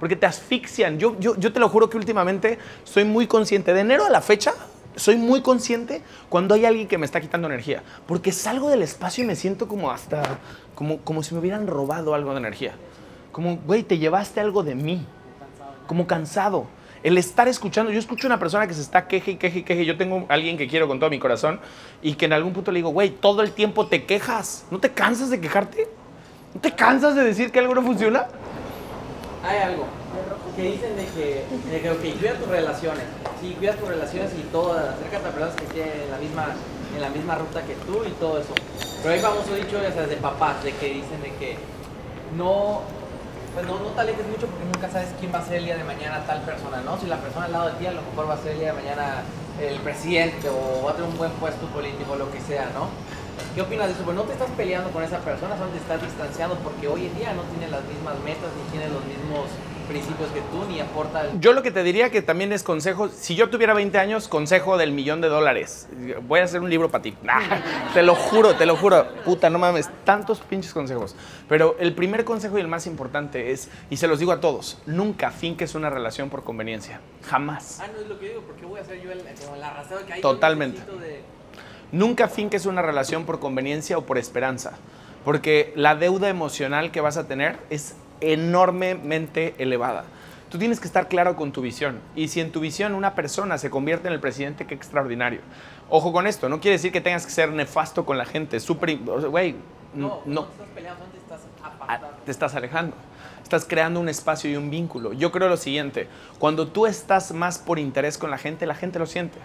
Porque te asfixian. Yo, yo, yo te lo juro que últimamente soy muy consciente. De enero a la fecha, soy muy consciente cuando hay alguien que me está quitando energía. Porque salgo del espacio y me siento como hasta... Como, como si me hubieran robado algo de energía. Como, güey, te llevaste algo de mí. Como cansado. El estar escuchando, yo escucho una persona que se está queje y queje y queje. Yo tengo alguien que quiero con todo mi corazón y que en algún punto le digo, güey, todo el tiempo te quejas. ¿No te cansas de quejarte? ¿No te cansas de decir que algo no funciona? Hay algo que dicen de que, de que ok, cuida tus relaciones. Sí, cuida tus relaciones y todo, acércate a personas que estén en la misma, en la misma ruta que tú y todo eso. Pero hay famoso dicho sabes, de papás, de que dicen de que no, pues no, no te alejes mucho porque nunca sabes quién va a ser el día de mañana tal persona, ¿no? Si la persona al lado de ti a lo mejor va a ser el día de mañana el presidente o va a tener un buen puesto político, lo que sea, ¿no? ¿Qué opinas de eso? Pues no te estás peleando con esa persona, solo te estás distanciando porque hoy en día no tiene las mismas metas, ni tiene los mismos principios que tú, ni aporta... el- Yo lo que te diría que también es consejo, si yo tuviera 20 años, consejo del millón de dólares. Voy a hacer un libro para ti. (laughs) Nah, te lo juro, te lo juro. Puta, no mames, tantos pinches consejos. Pero el primer consejo y el más importante es, y se los digo a todos, nunca finques una relación por conveniencia. Jamás. Ah, no es lo que digo, porque voy a hacer yo el, como el arrastrado que hay. Totalmente. De- Nunca finques una relación por conveniencia o por esperanza, porque la deuda emocional que vas a tener es enormemente elevada. Tú tienes que estar claro con tu visión. Y si en tu visión una persona se convierte en el presidente, qué extraordinario. Ojo con esto, no quiere decir que tengas que ser nefasto con la gente. Súper. Güey, No, no. estás peleando, te estás a- te estás alejando. Estás creando un espacio y un vínculo. Yo creo lo siguiente, cuando tú estás más por interés con la gente, la gente lo siente.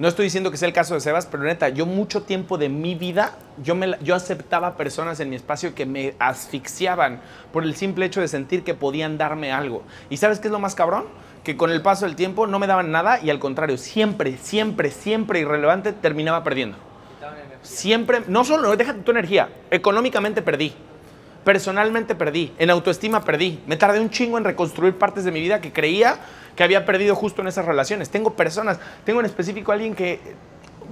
No estoy diciendo que sea el caso de Sebas, pero neta, yo mucho tiempo de mi vida, yo, me, yo aceptaba personas en mi espacio que me asfixiaban por el simple hecho de sentir que podían darme algo. ¿Y sabes qué es lo más cabrón? Que con el paso del tiempo no me daban nada y al contrario, siempre, siempre, siempre irrelevante terminaba perdiendo. Siempre, no solo, déjate tu energía, económicamente perdí, personalmente perdí, en autoestima perdí. Me tardé un chingo en reconstruir partes de mi vida que creía que había perdido justo en esas relaciones. Tengo personas, tengo en específico a alguien que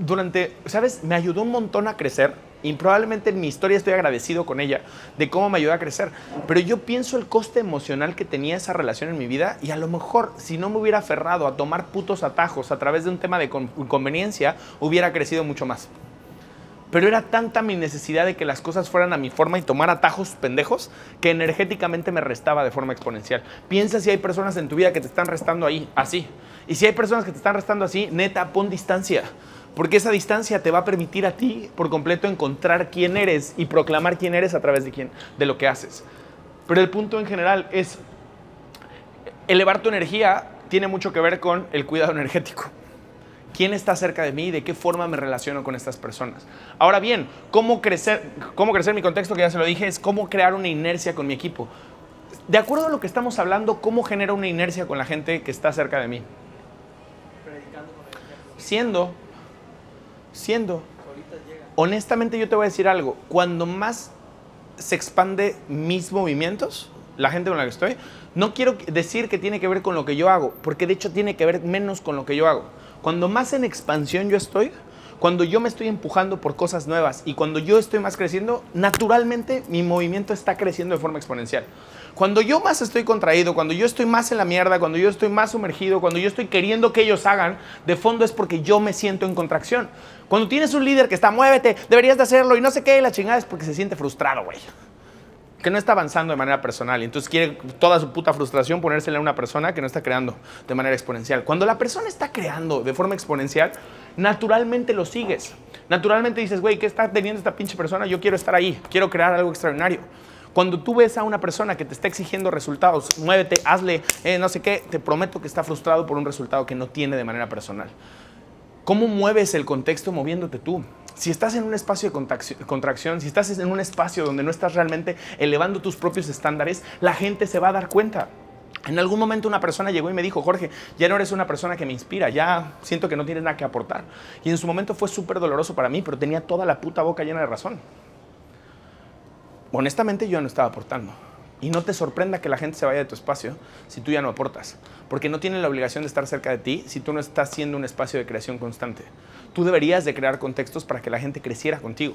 durante, ¿sabes? Me ayudó un montón a crecer y probablemente en mi historia estoy agradecido con ella de cómo me ayudó a crecer. Pero yo pienso el coste emocional que tenía esa relación en mi vida y a lo mejor si no me hubiera aferrado a tomar putos atajos a través de un tema de con- inconveniencia, hubiera crecido mucho más. Pero era tanta mi necesidad de que las cosas fueran a mi forma y tomar atajos pendejos que energéticamente me restaba de forma exponencial. Piensa si hay personas en tu vida que te están restando ahí, así. Y si hay personas que te están restando así, neta, pon distancia. Porque esa distancia te va a permitir a ti por completo encontrar quién eres y proclamar quién eres a través de, quién, de lo que haces. Pero el punto en general es, elevar tu energía tiene mucho que ver con el cuidado energético quién está cerca de mí y de qué forma me relaciono con estas personas. Ahora bien, ¿cómo crecer? ¿Cómo crecer? Mi contexto, que ya se lo dije, es cómo crear una inercia con mi equipo. De acuerdo a lo que estamos hablando, ¿cómo genera una inercia con la gente que está cerca de mí? Siendo, siendo. Honestamente yo te voy a decir algo, cuando más se expande mis movimientos, la gente con la que estoy, no quiero decir que tiene que ver con lo que yo hago, porque de hecho tiene que ver menos con lo que yo hago. Cuando más en expansión yo estoy, cuando yo me estoy empujando por cosas nuevas y cuando yo estoy más creciendo, naturalmente mi movimiento está creciendo de forma exponencial. Cuando yo más estoy contraído, cuando yo estoy más en la mierda, cuando yo estoy más sumergido, cuando yo estoy queriendo que ellos hagan, de fondo es porque yo me siento en contracción. Cuando tienes un líder que está, muévete, deberías de hacerlo y no sé qué, la chingada es porque se siente frustrado, güey que no está avanzando de manera personal y entonces quiere toda su puta frustración ponérsela a una persona que no está creando de manera exponencial. Cuando la persona está creando de forma exponencial, naturalmente lo sigues. Naturalmente dices, güey, ¿qué está teniendo esta pinche persona? Yo quiero estar ahí, quiero crear algo extraordinario. Cuando tú ves a una persona que te está exigiendo resultados, muévete, hazle, eh, no sé qué, te prometo que está frustrado por un resultado que no tiene de manera personal. ¿Cómo mueves el contexto moviéndote tú? Si estás en un espacio de contracción- si estás en un espacio donde no estás realmente elevando tus propios estándares, la gente se va a dar cuenta. En algún momento una persona llegó y me dijo, Jorge, ya no eres una persona que me inspira, ya siento que no tienes nada que aportar. Y en su momento fue súper doloroso para mí, pero tenía toda la puta boca llena de razón. Honestamente yo no estaba aportando. Y no te sorprenda que la gente se vaya de tu espacio si tú ya no aportas. Porque no tienen la obligación de estar cerca de ti si tú no estás siendo un espacio de creación constante. Tú deberías de crear contextos para que la gente creciera contigo.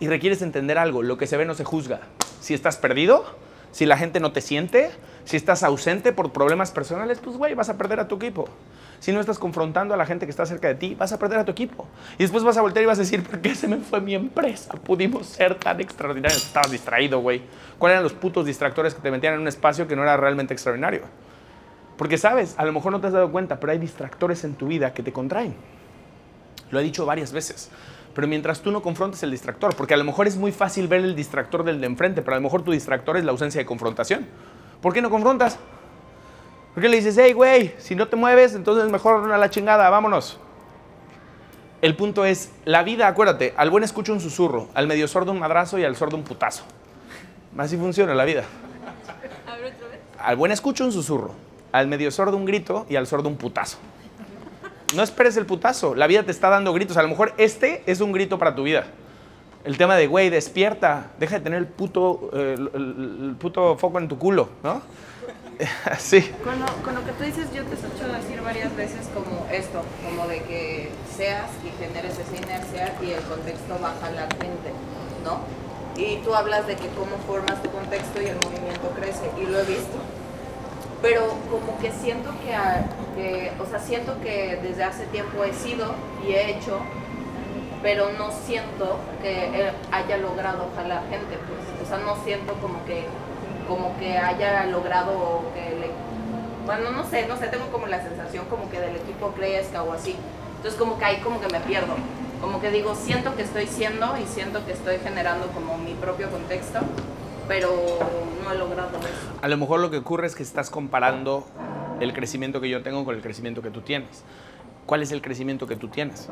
Y requieres entender algo, lo que se ve no se juzga. Si estás perdido, si la gente no te siente, si estás ausente por problemas personales, pues güey, vas a perder a tu equipo. Si no estás confrontando a la gente que está cerca de ti, vas a perder a tu equipo. Y después vas a voltear y vas a decir, ¿por qué se me fue mi empresa? Pudimos ser tan extraordinarios. Estabas distraído, güey. ¿Cuáles eran los putos distractores que te metían en un espacio que no era realmente extraordinario? Porque sabes, a lo mejor no te has dado cuenta, pero hay distractores en tu vida que te contraen. Lo he dicho varias veces. Pero mientras tú no confrontes el distractor, porque a lo mejor es muy fácil ver el distractor del de enfrente, pero a lo mejor tu distractor es la ausencia de confrontación. ¿Por qué no confrontas? ¿Por qué le dices, hey, güey, si no te mueves, entonces mejor a la chingada, vámonos? El punto es, la vida, acuérdate, al buen escucho un susurro, al medio sordo un madrazo y al sordo un putazo. Así funciona la vida. Al buen escucho un susurro, al medio sordo un grito y al sordo un putazo. No esperes el putazo, la vida te está dando gritos. A lo mejor este es un grito para tu vida. El tema de, güey, despierta, deja de tener el puto, eh, el, el- puto foco en tu culo, ¿no? (laughs) sí. Con lo, que tú dices, yo te he escuchado decir varias veces como esto, como de que seas y generes esa inercia y el contexto baja la gente, ¿no? Y tú hablas de que cómo formas tu contexto y el movimiento crece, y lo he visto. Pero como que siento que, a- que, o sea, siento que desde hace tiempo he sido y he hecho, pero no siento que haya logrado jalar gente, pues. O sea, no siento como que, como que haya logrado que le bueno, no sé, no sé, tengo como la sensación como que del equipo crezca o así. Entonces como que ahí como que me pierdo. Como que digo, siento que estoy siendo y siento que estoy generando como mi propio contexto, pero no he logrado eso. A lo mejor lo que ocurre es que estás comparando el crecimiento que yo tengo con el crecimiento que tú tienes. ¿Cuál es el crecimiento que tú tienes?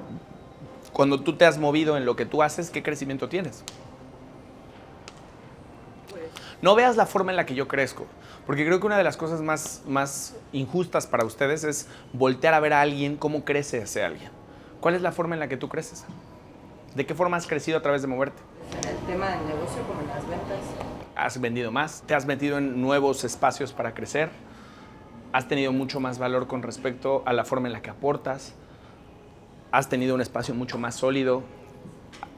Cuando tú te has movido en lo que tú haces, ¿qué crecimiento tienes? No veas la forma en la que yo crezco, porque creo que una de las cosas más, más injustas para ustedes es voltear a ver a alguien cómo crece ese alguien. ¿Cuál es la forma en la que tú creces? ¿De qué forma has crecido a través de moverte? El tema del negocio, como en las ventas. Has vendido más, te has metido en nuevos espacios para crecer, has tenido mucho más valor con respecto a la forma en la que aportas, has tenido un espacio mucho más sólido,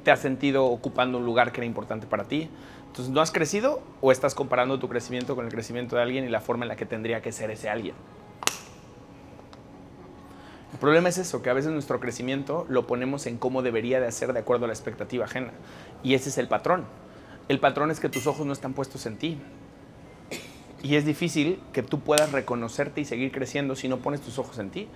te has sentido ocupando un lugar que era importante para ti. Entonces, ¿no has crecido o estás comparando tu crecimiento con el crecimiento de alguien y la forma en la que tendría que ser ese alguien? El problema es eso, que a veces nuestro crecimiento lo ponemos en cómo debería de hacer de acuerdo a la expectativa ajena. Y ese es el patrón. El patrón es que tus ojos no están puestos en ti. Y es difícil que tú puedas reconocerte y seguir creciendo si no pones tus ojos en ti.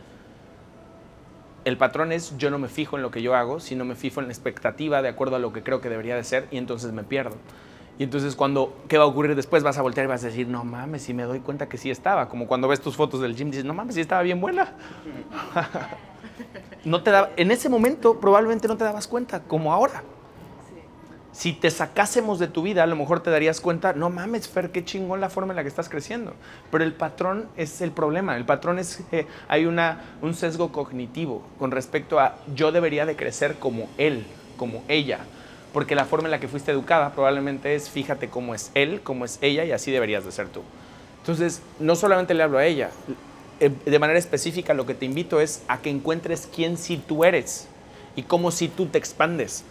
El patrón es yo no me fijo en lo que yo hago, sino me fijo en la expectativa de acuerdo a lo que creo que debería de ser y entonces me pierdo. Y entonces cuando, ¿qué va a ocurrir después? Vas a voltear y vas a decir, no mames, si me doy cuenta que sí estaba. Como cuando ves tus fotos del gym, dices, no mames, sí estaba bien buena. (laughs) no te da, en ese momento probablemente no te dabas cuenta, como ahora. Si te sacásemos de tu vida, a lo mejor te darías cuenta, no mames, Fer, qué chingón la forma en la que estás creciendo. Pero el patrón es el problema. El patrón es que hay una, un sesgo cognitivo con respecto a yo debería de crecer como él, como ella. Porque la forma en la que fuiste educada probablemente es fíjate cómo es él, cómo es ella y así deberías de ser tú. Entonces, no solamente le hablo a ella, eh, de manera específica lo que te invito es a que encuentres quién sí tú eres y cómo sí tú te expandes.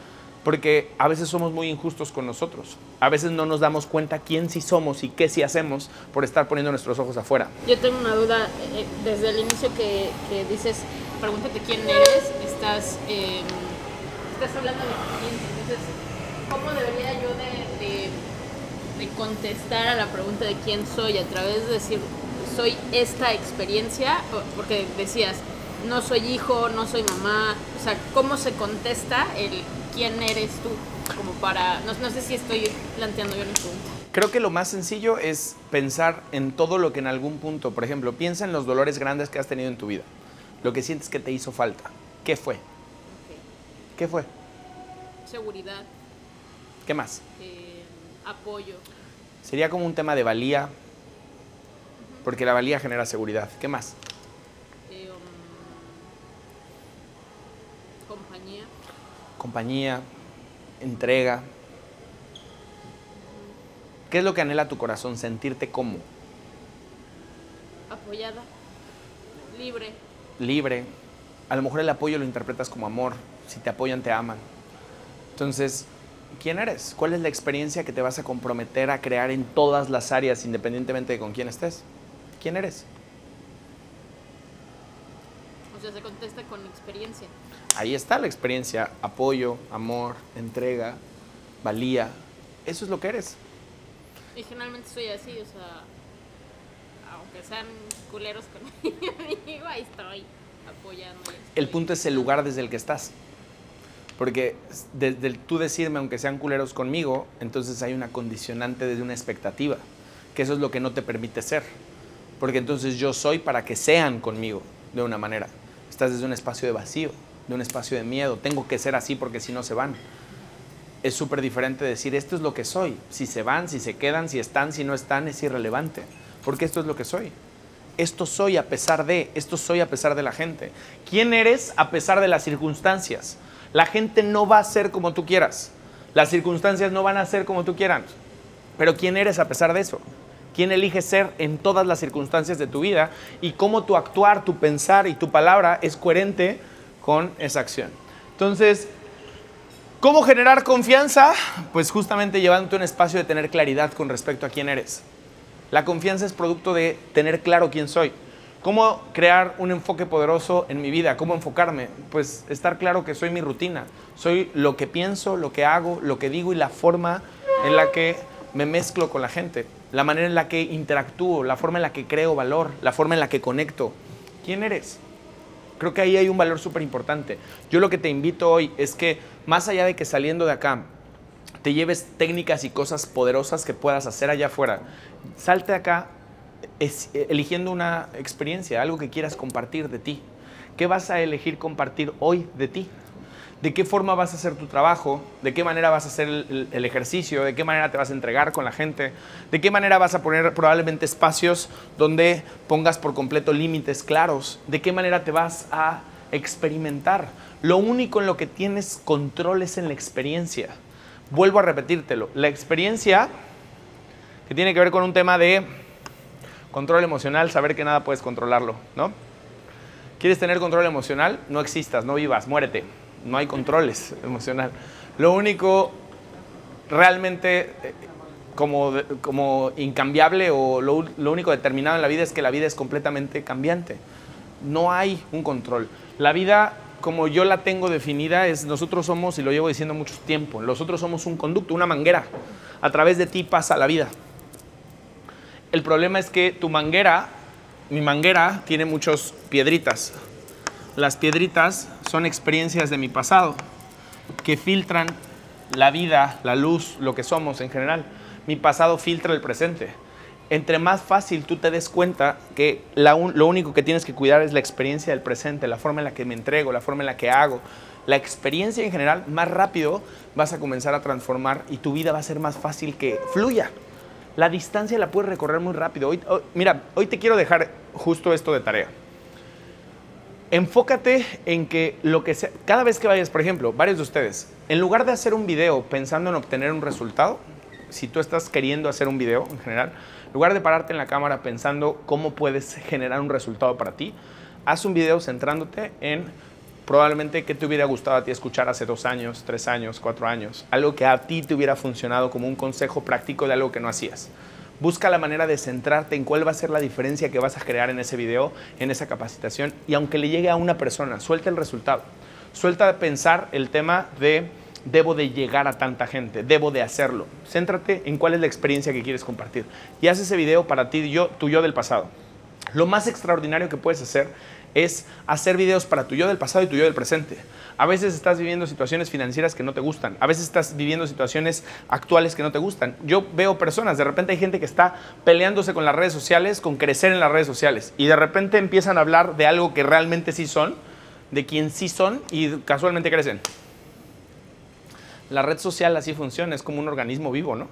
Porque a veces somos muy injustos con nosotros. A veces no nos damos cuenta quién sí somos y qué sí hacemos por estar poniendo nuestros ojos afuera. Yo tengo una duda eh, desde el inicio que, que dices, pregúntate quién eres, estás, eh, estás hablando de quién, entonces, ¿cómo debería yo de, de, contestar a la pregunta de quién soy a través de decir, soy esta experiencia? Porque decías, no soy hijo, no soy mamá, o sea, ¿cómo se contesta el quién eres tú? Como para, no, no sé si estoy planteando bien la pregunta. Creo que lo más sencillo es pensar en todo lo que en algún punto, por ejemplo, piensa en los dolores grandes que has tenido en tu vida. Lo que sientes que te hizo falta. ¿Qué fue? ¿Qué fue? Seguridad, ¿Qué más? eh, apoyo, Sería como un tema de valía, porque la valía genera seguridad. ¿Qué más? eh, um, compañía, Compañía, entrega. ¿Qué es lo que anhela tu corazón? Sentirte como apoyada, libre, libre. A lo mejor el apoyo lo interpretas como amor. Si te apoyan, te aman. Entonces, ¿quién eres? ¿Cuál es la experiencia que te vas a comprometer a crear en todas las áreas, independientemente de con quién estés? ¿Quién eres? o sea, se contesta con experiencia. Ahí está la experiencia. Apoyo, amor, entrega, valía. Eso es lo que eres. Y generalmente soy así, o sea, aunque sean culeros conmigo, (laughs) ahí estoy apoyando. El punto es el lugar desde el que estás. Porque desde el tú decirme, aunque sean culeros conmigo, entonces hay una condicionante desde una expectativa, que eso es lo que no te permite ser. Porque entonces yo soy para que sean conmigo de una manera. Estás desde un espacio de vacío, de un espacio de miedo. Tengo que ser así porque si no se van. Es súper diferente decir, esto es lo que soy. Si se van, si se quedan, si están, si no están, es irrelevante. Porque esto es lo que soy. Esto soy a pesar de, esto soy a pesar de la gente. ¿Quién eres a pesar de las circunstancias? La gente no va a ser como tú quieras. Las circunstancias no van a ser como tú quieras. Pero ¿quién eres a pesar de eso? ¿Quién eliges ser en todas las circunstancias de tu vida? Y cómo tu actuar, tu pensar y tu palabra es coherente con esa acción. Entonces, ¿cómo generar confianza? Pues justamente llevándote un espacio de tener claridad con respecto a quién eres. La confianza es producto de tener claro quién soy. ¿Cómo crear un enfoque poderoso en mi vida? ¿Cómo enfocarme? Pues estar claro que soy mi rutina. Soy lo que pienso, lo que hago, lo que digo y la forma en la que me mezclo con la gente. La manera en la que interactúo, la forma en la que creo valor, la forma en la que conecto. ¿Quién eres? Creo que ahí hay un valor súper importante. Yo lo que te invito hoy es que más allá de que saliendo de acá te lleves técnicas y cosas poderosas que puedas hacer allá afuera. Salte acá es- eligiendo una experiencia, algo que quieras compartir de ti. ¿Qué vas a elegir compartir hoy de ti? ¿De qué forma vas a hacer tu trabajo? ¿De qué manera vas a hacer el, ejercicio? ¿De qué manera te vas a entregar con la gente? ¿De qué manera vas a poner probablemente espacios donde pongas por completo límites claros? ¿De qué manera te vas a experimentar? Lo único en lo que tienes control es en la experiencia. Vuelvo a repetírtelo. La experiencia que tiene que ver con un tema de control emocional, saber que nada puedes controlarlo, ¿no? ¿Quieres tener control emocional? No existas, no vivas, muérete. No hay controles emocional. Lo único realmente eh, como, como incambiable o lo, lo único determinado en la vida es que la vida es completamente cambiante. No hay un control. La vida, como yo la tengo definida, es nosotros somos, y lo llevo diciendo mucho tiempo, nosotros somos un conducto, una manguera. A través de ti pasa la vida. El problema es que tu manguera, mi manguera, tiene muchas piedritas. Las piedritas son experiencias de mi pasado que filtran la vida, la luz, lo que somos en general. Mi pasado filtra el presente. Entre más fácil tú te des cuenta que lo único que tienes que cuidar es la experiencia del presente, la forma en la que me entrego, la forma en la que hago, la experiencia en general, más rápido vas a comenzar a transformar y tu vida va a ser más fácil que fluya. La distancia la puedes recorrer muy rápido. Hoy, hoy- mira, hoy te quiero dejar justo esto de tarea. Enfócate en que lo que cada vez que vayas, por ejemplo, varios de ustedes, en lugar de hacer un video pensando en obtener un resultado, si tú estás queriendo hacer un video en general, en lugar de pararte en la cámara pensando cómo puedes generar un resultado para ti, haz un video centrándote en probablemente qué te hubiera gustado a ti escuchar hace dos años, tres años, cuatro años, algo que a ti te hubiera funcionado como un consejo práctico de algo que no hacías. Busca la manera de centrarte en cuál va a ser la diferencia que vas a crear en ese video, en esa capacitación, y aunque le llegue a una persona, suelta el resultado. Suelta pensar el tema de debo de llegar a tanta gente, debo de hacerlo. Céntrate en cuál es la experiencia que quieres compartir. Y haz ese video para ti, yo, tu yo del pasado. Lo más extraordinario que puedes hacer es hacer videos para tu yo del pasado y tu yo del presente. A veces estás viviendo situaciones financieras que no te gustan, a veces estás viviendo situaciones actuales que no te gustan. Yo veo personas, de repente hay gente que está peleándose con las redes sociales, con crecer en las redes sociales, y de repente empiezan a hablar de algo que realmente sí son, de quien sí son, y casualmente crecen. La red social así funciona, es como un organismo vivo, ¿no?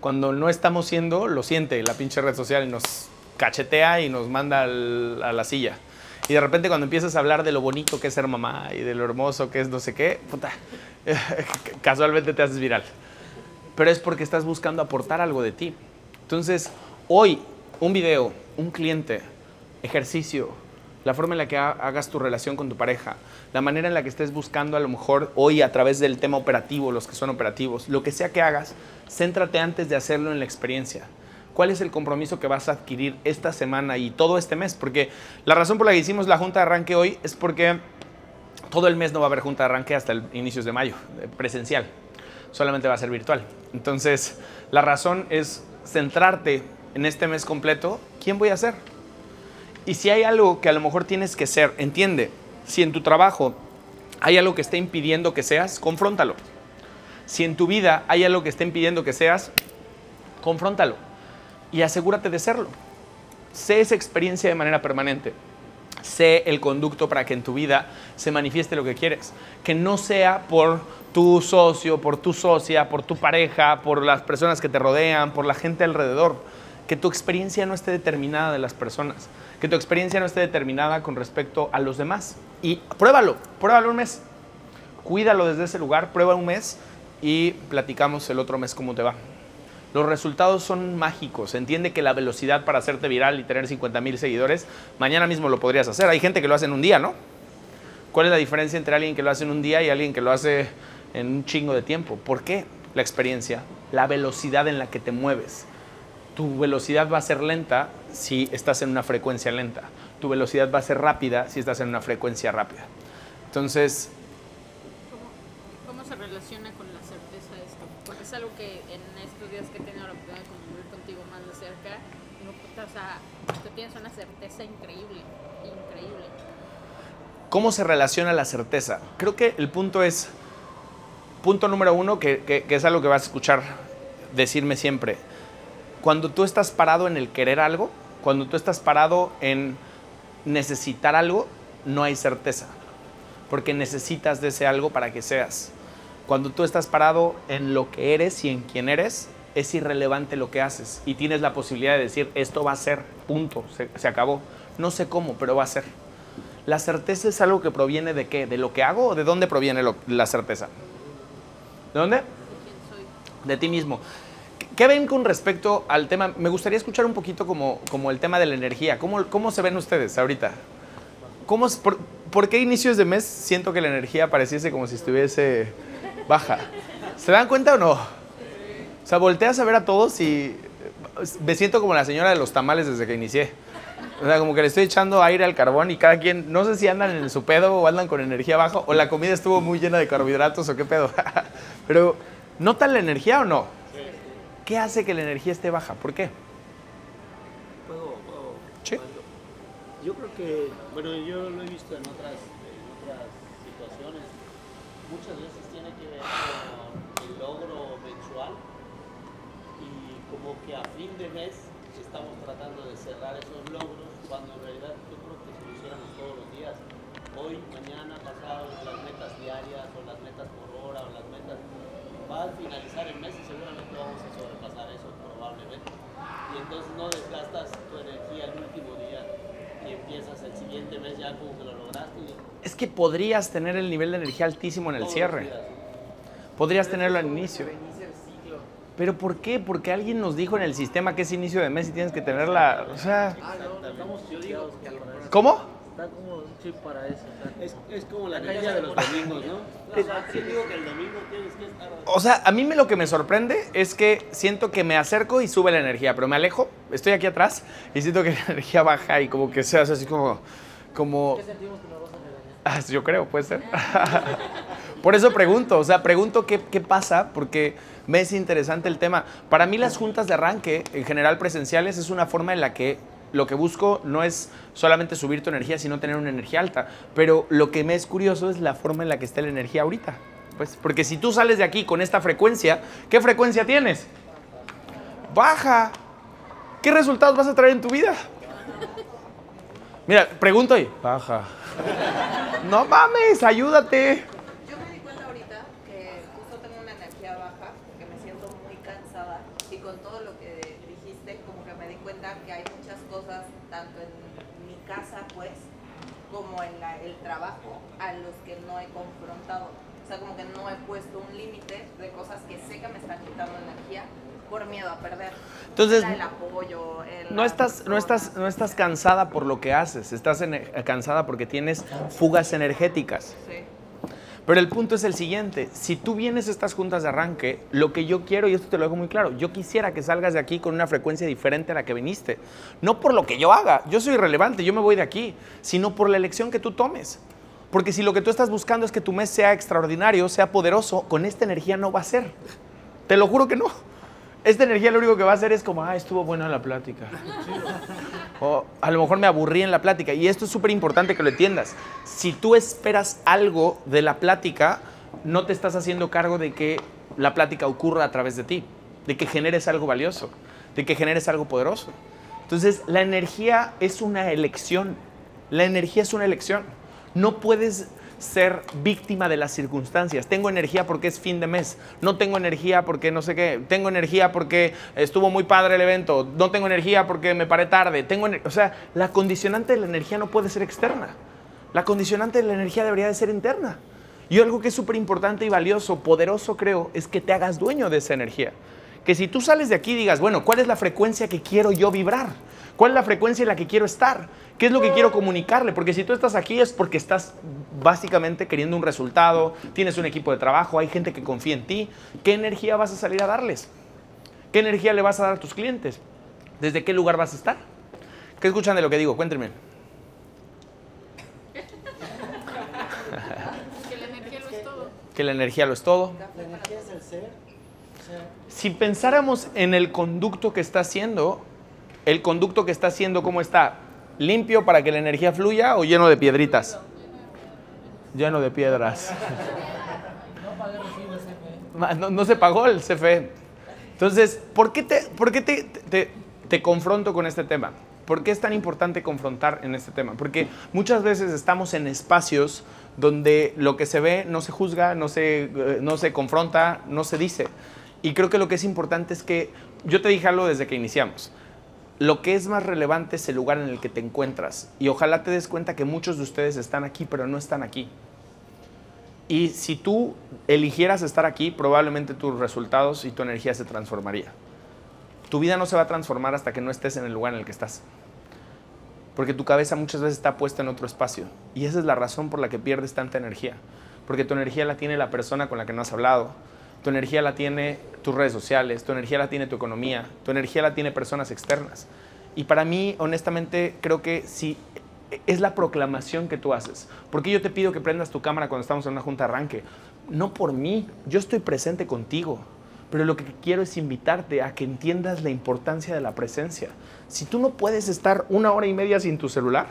Cuando no estamos siendo, lo siente la pinche red social y nos cachetea y nos manda a la silla. Y de repente cuando empiezas a hablar de lo bonito que es ser mamá y de lo hermoso que es no sé qué, puta, (laughs) casualmente te haces viral. Pero es porque estás buscando aportar algo de ti. Entonces, hoy, un video, un cliente, ejercicio, la forma en la que ha- hagas tu relación con tu pareja, la manera en la que estés buscando a lo mejor hoy a través del tema operativo, los que son operativos, lo que sea que hagas, céntrate antes de hacerlo en la experiencia. ¿Cuál es el compromiso que vas a adquirir esta semana y todo este mes? Porque la razón por la que hicimos la junta de arranque hoy es porque todo el mes no va a haber junta de arranque hasta el inicios de mayo, eh, presencial. Solamente va a ser virtual. Entonces, la razón es centrarte en este mes completo. ¿Quién voy a ser? Y si hay algo que a lo mejor tienes que ser, entiende, si en tu trabajo hay algo que esté impidiendo que seas, confróntalo. Si en tu vida hay algo que esté impidiendo que seas, confróntalo. Y asegúrate de serlo. Sé esa experiencia de manera permanente. Sé el conducto para que en tu vida se manifieste lo que quieres. Que no sea por tu socio, por tu socia, por tu pareja, por las personas que te rodean, por la gente alrededor. Que tu experiencia no esté determinada de las personas. Que tu experiencia no esté determinada con respecto a los demás. Y pruébalo, pruébalo un mes. Cuídalo desde ese lugar, prueba un mes y platicamos el otro mes cómo te va. Los resultados son mágicos. Entiende que la velocidad para hacerte viral y tener 50 mil seguidores, mañana mismo lo podrías hacer. Hay gente que lo hace en un día, ¿no? ¿Cuál es la diferencia entre alguien que lo hace en un día y alguien que lo hace en un chingo de tiempo? ¿Por qué? La experiencia, la velocidad en la que te mueves. Tu velocidad va a ser lenta si estás en una frecuencia lenta. Tu velocidad va a ser rápida si estás en una frecuencia rápida. Entonces, ¿Cómo, cómo se relaciona con la certeza esto? Porque es algo que en estos días que he tenido la oportunidad de convivir contigo más de cerca, digo, puta, o sea, tú tienes una certeza increíble, increíble. ¿Cómo se relaciona la certeza? Creo que el punto es, punto número uno, que, es algo que vas a escuchar decirme siempre. Cuando tú estás parado en el querer algo, cuando tú estás parado en necesitar algo, no hay certeza. Porque necesitas de ese algo para que seas. Cuando tú estás parado en lo que eres y en quién eres, es irrelevante lo que haces. Y tienes la posibilidad de decir, esto va a ser, punto, se acabó. No sé cómo, pero va a ser. ¿La certeza es algo que proviene de qué? ¿De lo que hago o de dónde proviene la certeza? ¿De dónde? De ti mismo. ¿Qué ven con respecto al tema? Me gustaría escuchar un poquito como, como el tema de la energía. ¿Cómo, cómo se ven ustedes ahorita? ¿Cómo por, por qué inicios de mes siento que la energía pareciese como si estuviese baja? ¿Se dan cuenta o no? O sea, volteas a ver a todos y me siento como la señora de los tamales desde que inicié. O sea, como que le estoy echando aire al carbón y cada quien, no sé si andan en su pedo o andan con energía baja o la comida estuvo muy llena de carbohidratos o qué pedo. (laughs) Pero, ¿notan la energía o no? ¿Qué hace que la energía esté baja? ¿Por qué? Puedo- puedo- Sí. Yo creo que, bueno, yo lo he visto en otras, en otras situaciones. Muchas veces tiene que ver con el logro mensual y como que a fin de mes estamos tratando de cerrar esos logros cuando en realidad yo creo que si lo hiciéramos todos los días, hoy, mañana, pasado, las metas diarias o las metas por hora o las metas, va a finalizar el mes y seguramente vamos a sobrepasar eso probablemente. Y entonces no desgastas tu energía el último día y empiezas el siguiente mes ya como que lo lograste y Es que podrías tener el nivel de energía altísimo en el todos cierre. días. Podrías tenerlo al inicio. ¿Pero por qué? Porque alguien nos dijo en el sistema que es inicio de mes y tienes que tenerla. O sea, Estamos, yo digo que ¿cómo? Está como un chip para eso. es, como- es como la La energía de los domingos, ¿no? O sea, sí digo que el domingo tienes que estar... O sea, a mí me, lo que me sorprende es que siento que me acerco y sube la energía, pero me alejo, estoy aquí atrás y siento que (laughs) la energía baja y como que se hace así como. como ¿Qué sentimos que nos vas a regañar? Ah, yo creo, puede ser. (laughs) Por eso pregunto, o sea, pregunto qué, pasa, porque me es interesante el tema. Para mí las juntas de arranque, en general presenciales, es una forma en la que lo que busco no es solamente subir tu energía, sino tener una energía alta. Pero lo que me es curioso es la forma en la que está la energía ahorita. Pues, porque si tú sales de aquí con esta frecuencia, ¿qué frecuencia tienes? Baja. ¿Qué resultados vas a traer en tu vida? Mira, pregunto ahí. Baja. No mames, ayúdate. Yo me di cuenta ahorita que justo tengo una energía baja, que me siento muy cansada y con todo lo que dijiste, como que me di cuenta que hay muchas cosas, tanto en mi casa, pues, como en la- el trabajo, a los que no he confrontado. O sea, como que no he puesto un límite de cosas que sé que me están quitando energía por miedo a perder. Entonces, el apoyo, el No estás, no, estás, no estás cansada por lo que haces, estás cansada porque tienes fugas energéticas. Sí. Pero el punto es el siguiente, si tú vienes a estas juntas de arranque, lo que yo quiero, y esto te lo dejo muy claro, yo quisiera que salgas de aquí con una frecuencia diferente a la que viniste. No por lo que yo haga, yo soy irrelevante, yo me voy de aquí, sino por la elección que tú tomes. Porque si lo que tú estás buscando es que tu mes sea extraordinario, sea poderoso, con esta energía no va a ser. Te lo juro que no. Esta energía lo único que va a hacer es como, ah, estuvo buena la plática. O a lo mejor me aburrí en la plática. Y esto es súper importante que lo entiendas. Si tú esperas algo de la plática, no te estás haciendo cargo de que la plática ocurra a través de ti, de que generes algo valioso, de que generes algo poderoso. Entonces, la energía es una elección. La energía es una elección. No puedes ser víctima de las circunstancias. Tengo energía porque es fin de mes. No tengo energía porque no sé qué. Tengo energía porque estuvo muy padre el evento. No tengo energía porque me paré tarde. Tengo, o sea, la condicionante de la energía no puede ser externa. La condicionante de la energía debería de ser interna. Y algo que es súper importante y valioso, poderoso creo, es que te hagas dueño de esa energía. Que si tú sales de aquí digas, bueno, ¿cuál es la frecuencia que quiero yo vibrar? ¿Cuál es la frecuencia en la que quiero estar? ¿Qué es lo que quiero comunicarle? Porque si tú estás aquí es porque estás básicamente queriendo un resultado, tienes un equipo de trabajo, hay gente que confía en ti. ¿Qué energía vas a salir a darles? ¿Qué energía le vas a dar a tus clientes? ¿Desde qué lugar vas a estar? ¿Qué escuchan de lo que digo? Cuéntenme. Que la energía lo es todo. Que la energía lo es todo. La energía es el ser. O sea, Si pensáramos en el conducto que está haciendo, el conducto que está haciendo, ¿cómo está? ¿Limpio para que la energía fluya o lleno de piedritas? Lleno de piedras. (laughs) No no se pagó el CFE. Entonces, ¿por qué, te, por qué te, te- te confronto con este tema? ¿Por qué es tan importante confrontar en este tema? Porque muchas veces estamos en espacios donde lo que se ve no se juzga, no se, eh, no se confronta, no se dice. Y creo que lo que es importante es que, yo te dije algo desde que iniciamos, lo que es más relevante es el lugar en el que te encuentras. Y ojalá te des cuenta que muchos de ustedes están aquí, pero no están aquí. Y si tú eligieras estar aquí, probablemente tus resultados y tu energía se transformaría. Tu vida no se va a transformar hasta que no estés en el lugar en el que estás. Porque tu cabeza muchas veces está puesta en otro espacio. Y esa es la razón por la que pierdes tanta energía. Porque tu energía la tiene la persona con la que no has hablado. Tu energía la tiene tus redes sociales. Tu energía la tiene tu economía. Tu energía la tiene personas externas. Y para mí, honestamente, creo que si es la proclamación que tú haces. Porque yo te pido que prendas tu cámara cuando estamos en una junta arranque. No por mí, yo estoy presente contigo. Pero lo que quiero es invitarte a que entiendas la importancia de la presencia. Si tú no puedes estar una hora y media sin tu celular,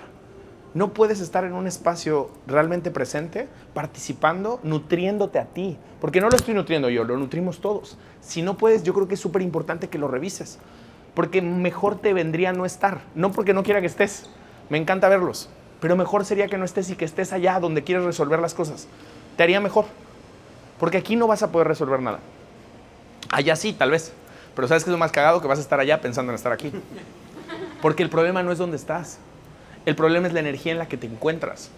no puedes estar en un espacio realmente presente, participando, nutriéndote a ti. Porque no lo estoy nutriendo yo, lo nutrimos todos. Si no puedes, yo creo que es súper importante que lo revises. Porque mejor te vendría no estar. No porque no quiera que estés. Me encanta verlos. Pero mejor sería que no estés y que estés allá donde quieres resolver las cosas. Te haría mejor. Porque aquí no vas a poder resolver nada. Allá sí, tal vez. Pero ¿sabes qué es lo más cagado? Que vas a estar allá pensando en estar aquí. Porque el problema no es dónde estás. El problema es la energía en la que te encuentras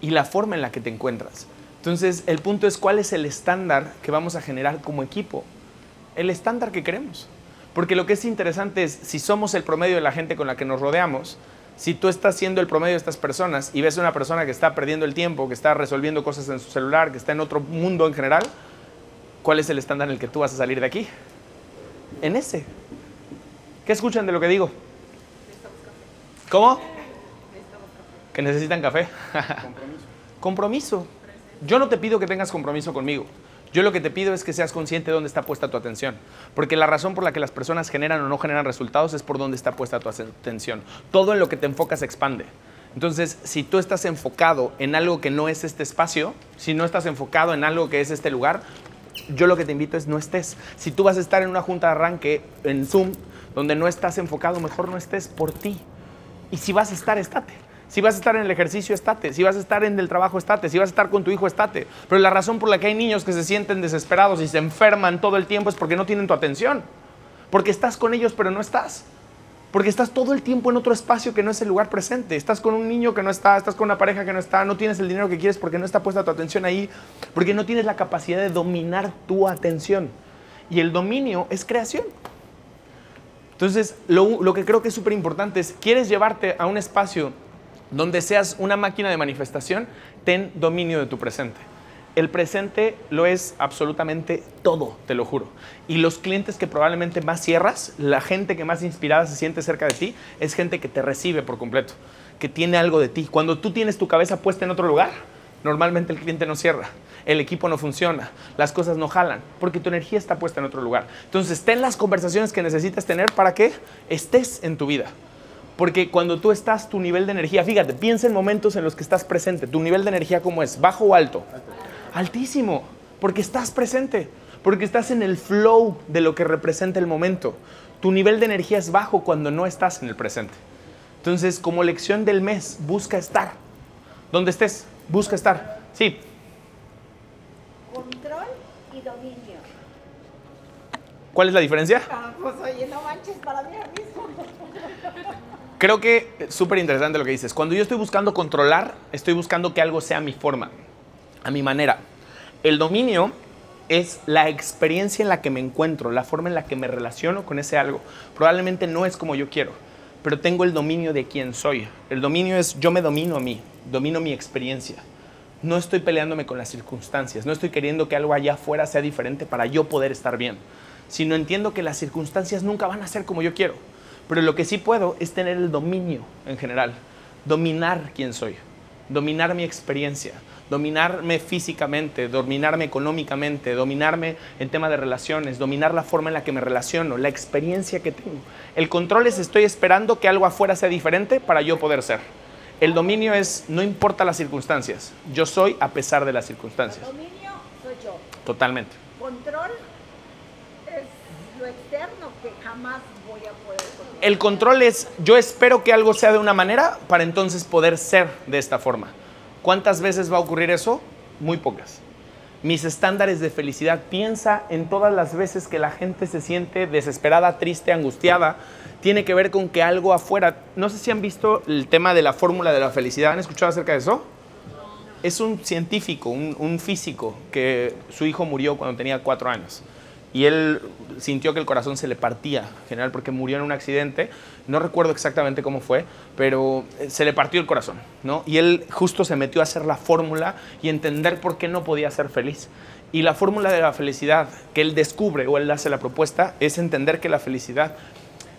y la forma en la que te encuentras. Entonces, el punto es cuál es el estándar que vamos a generar como equipo. El estándar que queremos. Porque lo que es interesante es, si somos el promedio de la gente con la que nos rodeamos, si tú estás siendo el promedio de estas personas y ves a una persona que está perdiendo el tiempo, que está resolviendo cosas en su celular, que está en otro mundo en general, ¿cuál es el estándar en el que tú vas a salir de aquí? En ese. ¿Qué escuchan de lo que digo? ¿Cómo? Que necesitan café. compromiso. Yo no te pido que tengas compromiso conmigo. Yo lo que te pido es que seas consciente de dónde está puesta tu atención. Porque la razón por la que las personas generan o no generan resultados es por dónde está puesta tu atención. Todo en lo que te enfocas expande. Entonces, si tú estás enfocado en algo que no es este espacio, si no estás enfocado en algo que es este lugar, yo lo que te invito es no estés. Si tú vas a estar en una junta de arranque en Zoom, donde no estás enfocado, mejor no estés por ti. Y si vas a estar, estate. Si vas a estar en el ejercicio, estate. Si vas a estar en el trabajo, estate. Si vas a estar con tu hijo, estate. Pero la razón por la que hay niños que se sienten desesperados y se enferman todo el tiempo es porque no tienen tu atención. Porque estás con ellos, pero no estás. Porque estás todo el tiempo en otro espacio que no es el lugar presente. Estás con un niño que no está, estás con una pareja que no está, no tienes el dinero que quieres porque no está puesta tu atención ahí, porque no tienes la capacidad de dominar tu atención. Y el dominio es creación. Entonces, lo, lo que creo que es súper importante es, ¿quieres llevarte a un espacio donde seas una máquina de manifestación? Ten dominio de tu presente. El presente lo es absolutamente todo, te lo juro. Y los clientes que probablemente más cierras, la gente que más inspirada se siente cerca de ti, es gente que te recibe por completo, que tiene algo de ti. Cuando tú tienes tu cabeza puesta en otro lugar, normalmente el cliente no cierra, el equipo no funciona, las cosas no jalan, porque tu energía está puesta en otro lugar. Entonces, ten las conversaciones que necesitas tener para que estés en tu vida. Porque cuando tú estás, tu nivel de energía, fíjate, piensa en momentos en los que estás presente. ¿Tu nivel de energía cómo es? ¿Bajo o alto? Altísimo, porque estás presente, porque estás en el flow de lo que representa el momento. Tu nivel de energía es bajo cuando no estás en el presente. Entonces, como lección del mes, busca estar. Donde estés, busca estar. Sí, Control y dominio. ¿cuál es la diferencia? Ah, pues oye, no manches, para mí. Creo que es súper interesante lo que dices. Cuando yo estoy buscando controlar, estoy buscando que algo sea a mi forma, a mi manera. El dominio es la experiencia en la que me encuentro, la forma en la que me relaciono con ese algo. Probablemente no es como yo quiero, pero tengo el dominio de quién soy. El dominio es yo me domino a mí, domino mi experiencia. No estoy peleándome con las circunstancias, no estoy queriendo que algo allá afuera sea diferente para yo poder estar bien, sino entiendo que las circunstancias nunca van a ser como yo quiero. Pero lo que sí puedo es tener el dominio en general, dominar quién soy, dominar mi experiencia, dominarme físicamente, dominarme económicamente, dominarme en tema de relaciones, dominar la forma en la que me relaciono, la experiencia que tengo. El control es estoy esperando que algo afuera sea diferente para yo poder ser. El dominio es no importa las circunstancias, yo soy a pesar de las circunstancias. Dominio soy yo. Totalmente. control es lo externo que jamás voy a poder controlar. El control es, yo espero que algo sea de una manera para entonces poder ser de esta forma. ¿Cuántas veces va a ocurrir eso? Muy pocas. Mis estándares de felicidad, piensa en todas las veces que la gente se siente desesperada, triste, angustiada, tiene que ver con que algo afuera, no sé si han visto el tema de la fórmula de la felicidad, ¿han escuchado acerca de eso? Es un científico, un, un físico, que su hijo murió cuando tenía cuatro años y él sintió que el corazón se le partía, en general porque murió en un accidente, no recuerdo exactamente cómo fue, pero eh, se le partió el corazón, ¿no? Y él justo se metió a hacer la fórmula y entender por qué no podía ser feliz. Y la fórmula de la felicidad que él descubre o él hace la propuesta es entender que la felicidad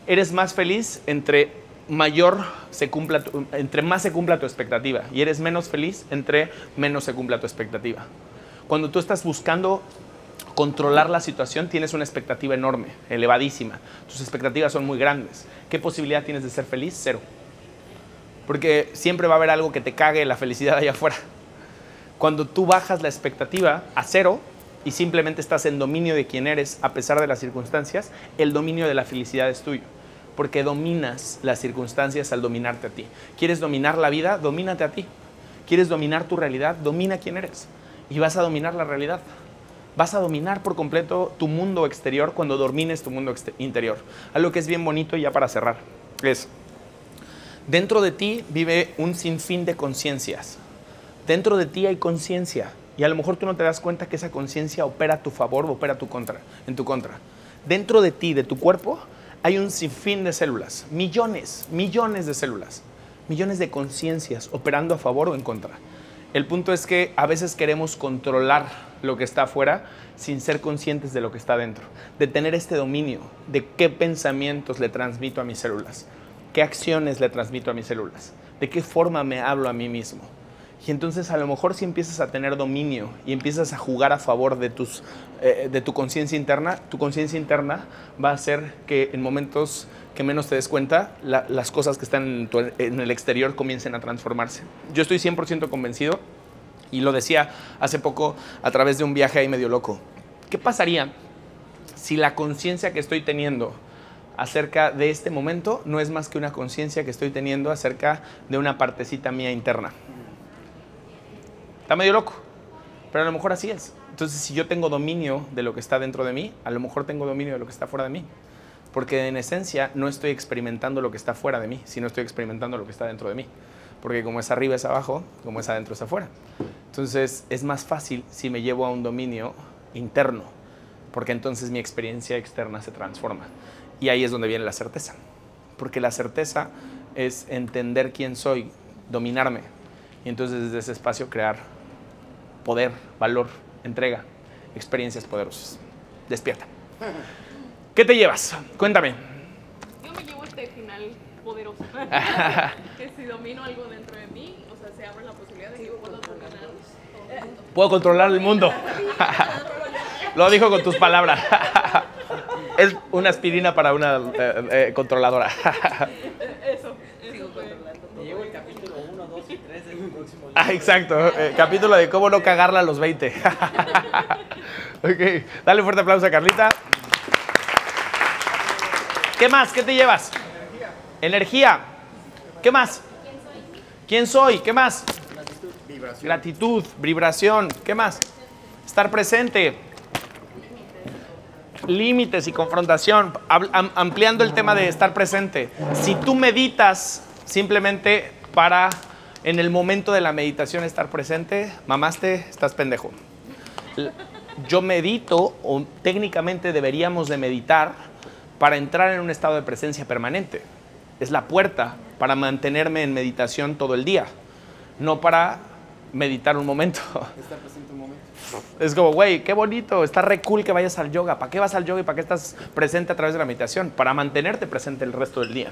eres más feliz entre mayor se cumpla entre más se cumpla tu expectativa y eres menos feliz entre menos se cumpla tu expectativa. Cuando tú estás buscando controlar la situación, tienes una expectativa enorme, elevadísima. Tus expectativas son muy grandes. ¿Qué posibilidad tienes de ser feliz? Cero. Porque siempre va a haber algo que te cague la felicidad allá afuera. Cuando tú bajas la expectativa a cero y simplemente estás en dominio de quién eres a pesar de las circunstancias, el dominio de la felicidad es tuyo. Porque dominas las circunstancias al dominarte a ti. ¿Quieres dominar la vida? Domínate a ti. ¿Quieres dominar tu realidad? Domina quién eres. Y vas a dominar la realidad vas a dominar por completo tu mundo exterior cuando domines tu mundo interior. Algo que es bien bonito y ya para cerrar es, dentro de ti vive un sinfín de conciencias. Dentro de ti hay conciencia y a lo mejor tú no te das cuenta que esa conciencia opera a tu favor o opera tu contra, en tu contra. Dentro de ti, de tu cuerpo, hay un sinfín de células, millones, millones de células, millones de conciencias operando a favor o en contra. El punto es que a veces queremos controlar lo que está afuera sin ser conscientes de lo que está dentro, de tener este dominio, de qué pensamientos le transmito a mis células, qué acciones le transmito a mis células, de qué forma me hablo a mí mismo. Y entonces a lo mejor si empiezas a tener dominio y empiezas a jugar a favor de, tus, eh, de tu conciencia interna, tu conciencia interna va a hacer que en momentos que menos te des cuenta, la- las cosas que están en, en el exterior comiencen a transformarse. Yo estoy 100% convencido y lo decía hace poco a través de un viaje ahí medio loco. ¿Qué pasaría si la conciencia que estoy teniendo acerca de este momento no es más que una conciencia que estoy teniendo acerca de una partecita mía interna? Está medio loco, pero a lo mejor así es. Entonces, si yo tengo dominio de lo que está dentro de mí, a lo mejor tengo dominio de lo que está fuera de mí. Porque en esencia no estoy experimentando lo que está fuera de mí, sino estoy experimentando lo que está dentro de mí. Porque como es arriba es abajo, como es adentro es afuera. Entonces es más fácil si me llevo a un dominio interno, porque entonces mi experiencia externa se transforma. Y ahí es donde viene la certeza. Porque la certeza es entender quién soy, dominarme. Y entonces desde ese espacio crear poder, valor, entrega, experiencias poderosas. Despierta. ¿Qué te llevas? Cuéntame. Yo me llevo este final poderoso. (laughs) que si domino algo dentro de mí, o sea, se abre la posibilidad de que puedo dominar todo el mundo. Puedo controlar el mundo. Lo dijo con tus palabras. Es una aspirina para una eh, eh, controladora. Eso, eso fue. Me llevo el capítulo 1, 2 y 3 del próximo libro. Ah, exacto. eh, capítulo de cómo no cagarla a los 20. (laughs) ok. Dale un fuerte aplauso a Carlita. ¿Qué más? ¿Qué te llevas? Energía. ¿Qué más? ¿Quién soy? ¿Qué más? Gratitud, vibración. ¿Qué más? Estar presente. Límites y confrontación. Ampliando el tema de estar presente. Si tú meditas simplemente para en el momento de la meditación estar presente, mamaste, estás pendejo. Yo medito, o técnicamente deberíamos de meditar, para entrar en un estado de presencia permanente. Es la puerta para mantenerme en meditación todo el día, no para meditar un momento. Está presente un momento. (laughs) Es como, güey, qué bonito, está re cool que vayas al yoga. ¿Para qué vas al yoga y para qué estás presente a través de la meditación? Para mantenerte presente el resto del día.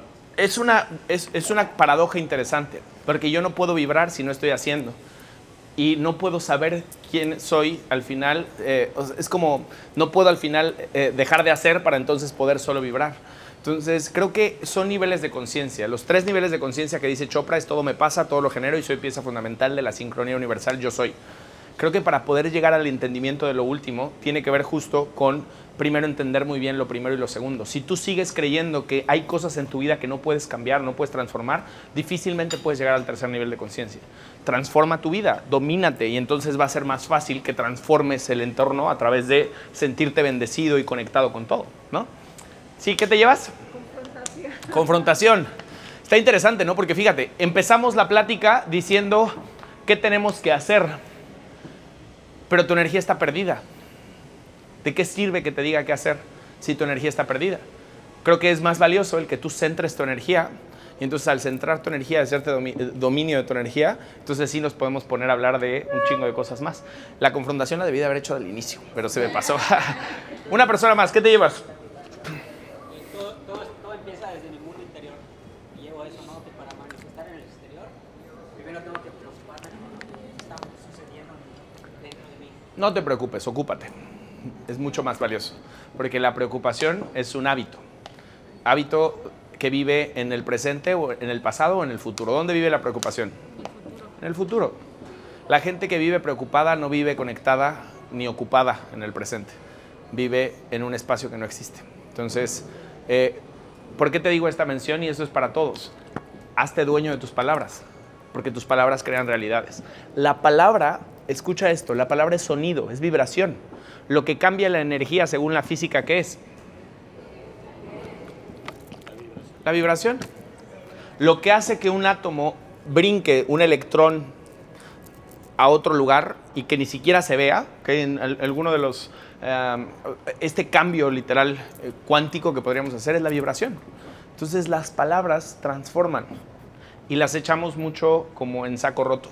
Es una, es, es una paradoja interesante, porque yo no puedo vibrar si no estoy haciendo. Y no puedo saber quién soy al final. eh, es como, no puedo al final eh, dejar de hacer para entonces poder solo vibrar. Entonces, creo que son niveles de conciencia. Los tres niveles de conciencia que dice Chopra es todo me pasa, todo lo genero y soy pieza fundamental de la sincronía universal, yo soy. Creo que para poder llegar al entendimiento de lo último, tiene que ver justo con primero entender muy bien lo primero y lo segundo. Si tú sigues creyendo que hay cosas en tu vida que no puedes cambiar, no puedes transformar, difícilmente puedes llegar al tercer nivel de conciencia. Transforma tu vida, domínate y entonces va a ser más fácil que transformes el entorno a través de sentirte bendecido y conectado con todo, ¿no? ¿Sí? ¿Qué te llevas? Confrontación. Confrontación. Está interesante, ¿no? Porque fíjate, empezamos la plática diciendo qué tenemos que hacer, pero tu energía está perdida. ¿De qué sirve que te diga qué hacer si tu energía está perdida? Creo que es más valioso el que tú centres tu energía y entonces al centrar tu energía, hacerte eh, dominio de tu energía, entonces sí nos podemos poner a hablar de un chingo de cosas más. La confrontación la debí de haber hecho al inicio, pero se me pasó. (laughs) Una persona más, ¿qué te llevas? Todo, todo, todo empieza desde mi mundo interior. Y llevo eso, ¿no? Que para manifestar en el exterior, primero tengo que preocuparme por lo que está sucediendo dentro de mí. No te preocupes, ocúpate. Es mucho más valioso. Porque la preocupación es un hábito. Hábito que vive en el presente o en el pasado o en el futuro. ¿Dónde vive la preocupación? En el futuro. La gente que vive preocupada no vive conectada ni ocupada en el presente. Vive en un espacio que no existe. Entonces, eh, ¿por qué te digo esta mención? Y eso es para todos. Hazte dueño de tus palabras, porque tus palabras crean realidades. La palabra, escucha esto, la palabra es sonido, es vibración. Lo que cambia la energía según la física que es. La vibración. Lo que hace que un átomo brinque un electrón a otro lugar y que ni siquiera se vea, que en al- alguno de los... este cambio literal eh, cuántico que podríamos hacer es la vibración. Entonces las palabras transforman y las echamos mucho como en saco roto.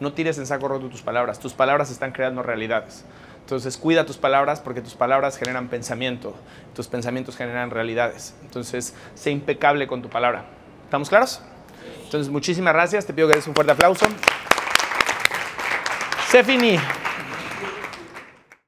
No tires en saco roto tus palabras. Tus palabras están creando realidades. Entonces cuida tus palabras porque tus palabras generan pensamiento. Tus pensamientos generan realidades. Entonces sé impecable con tu palabra. ¿Estamos claros? Entonces muchísimas gracias. Te pido que des un fuerte aplauso. Se finí.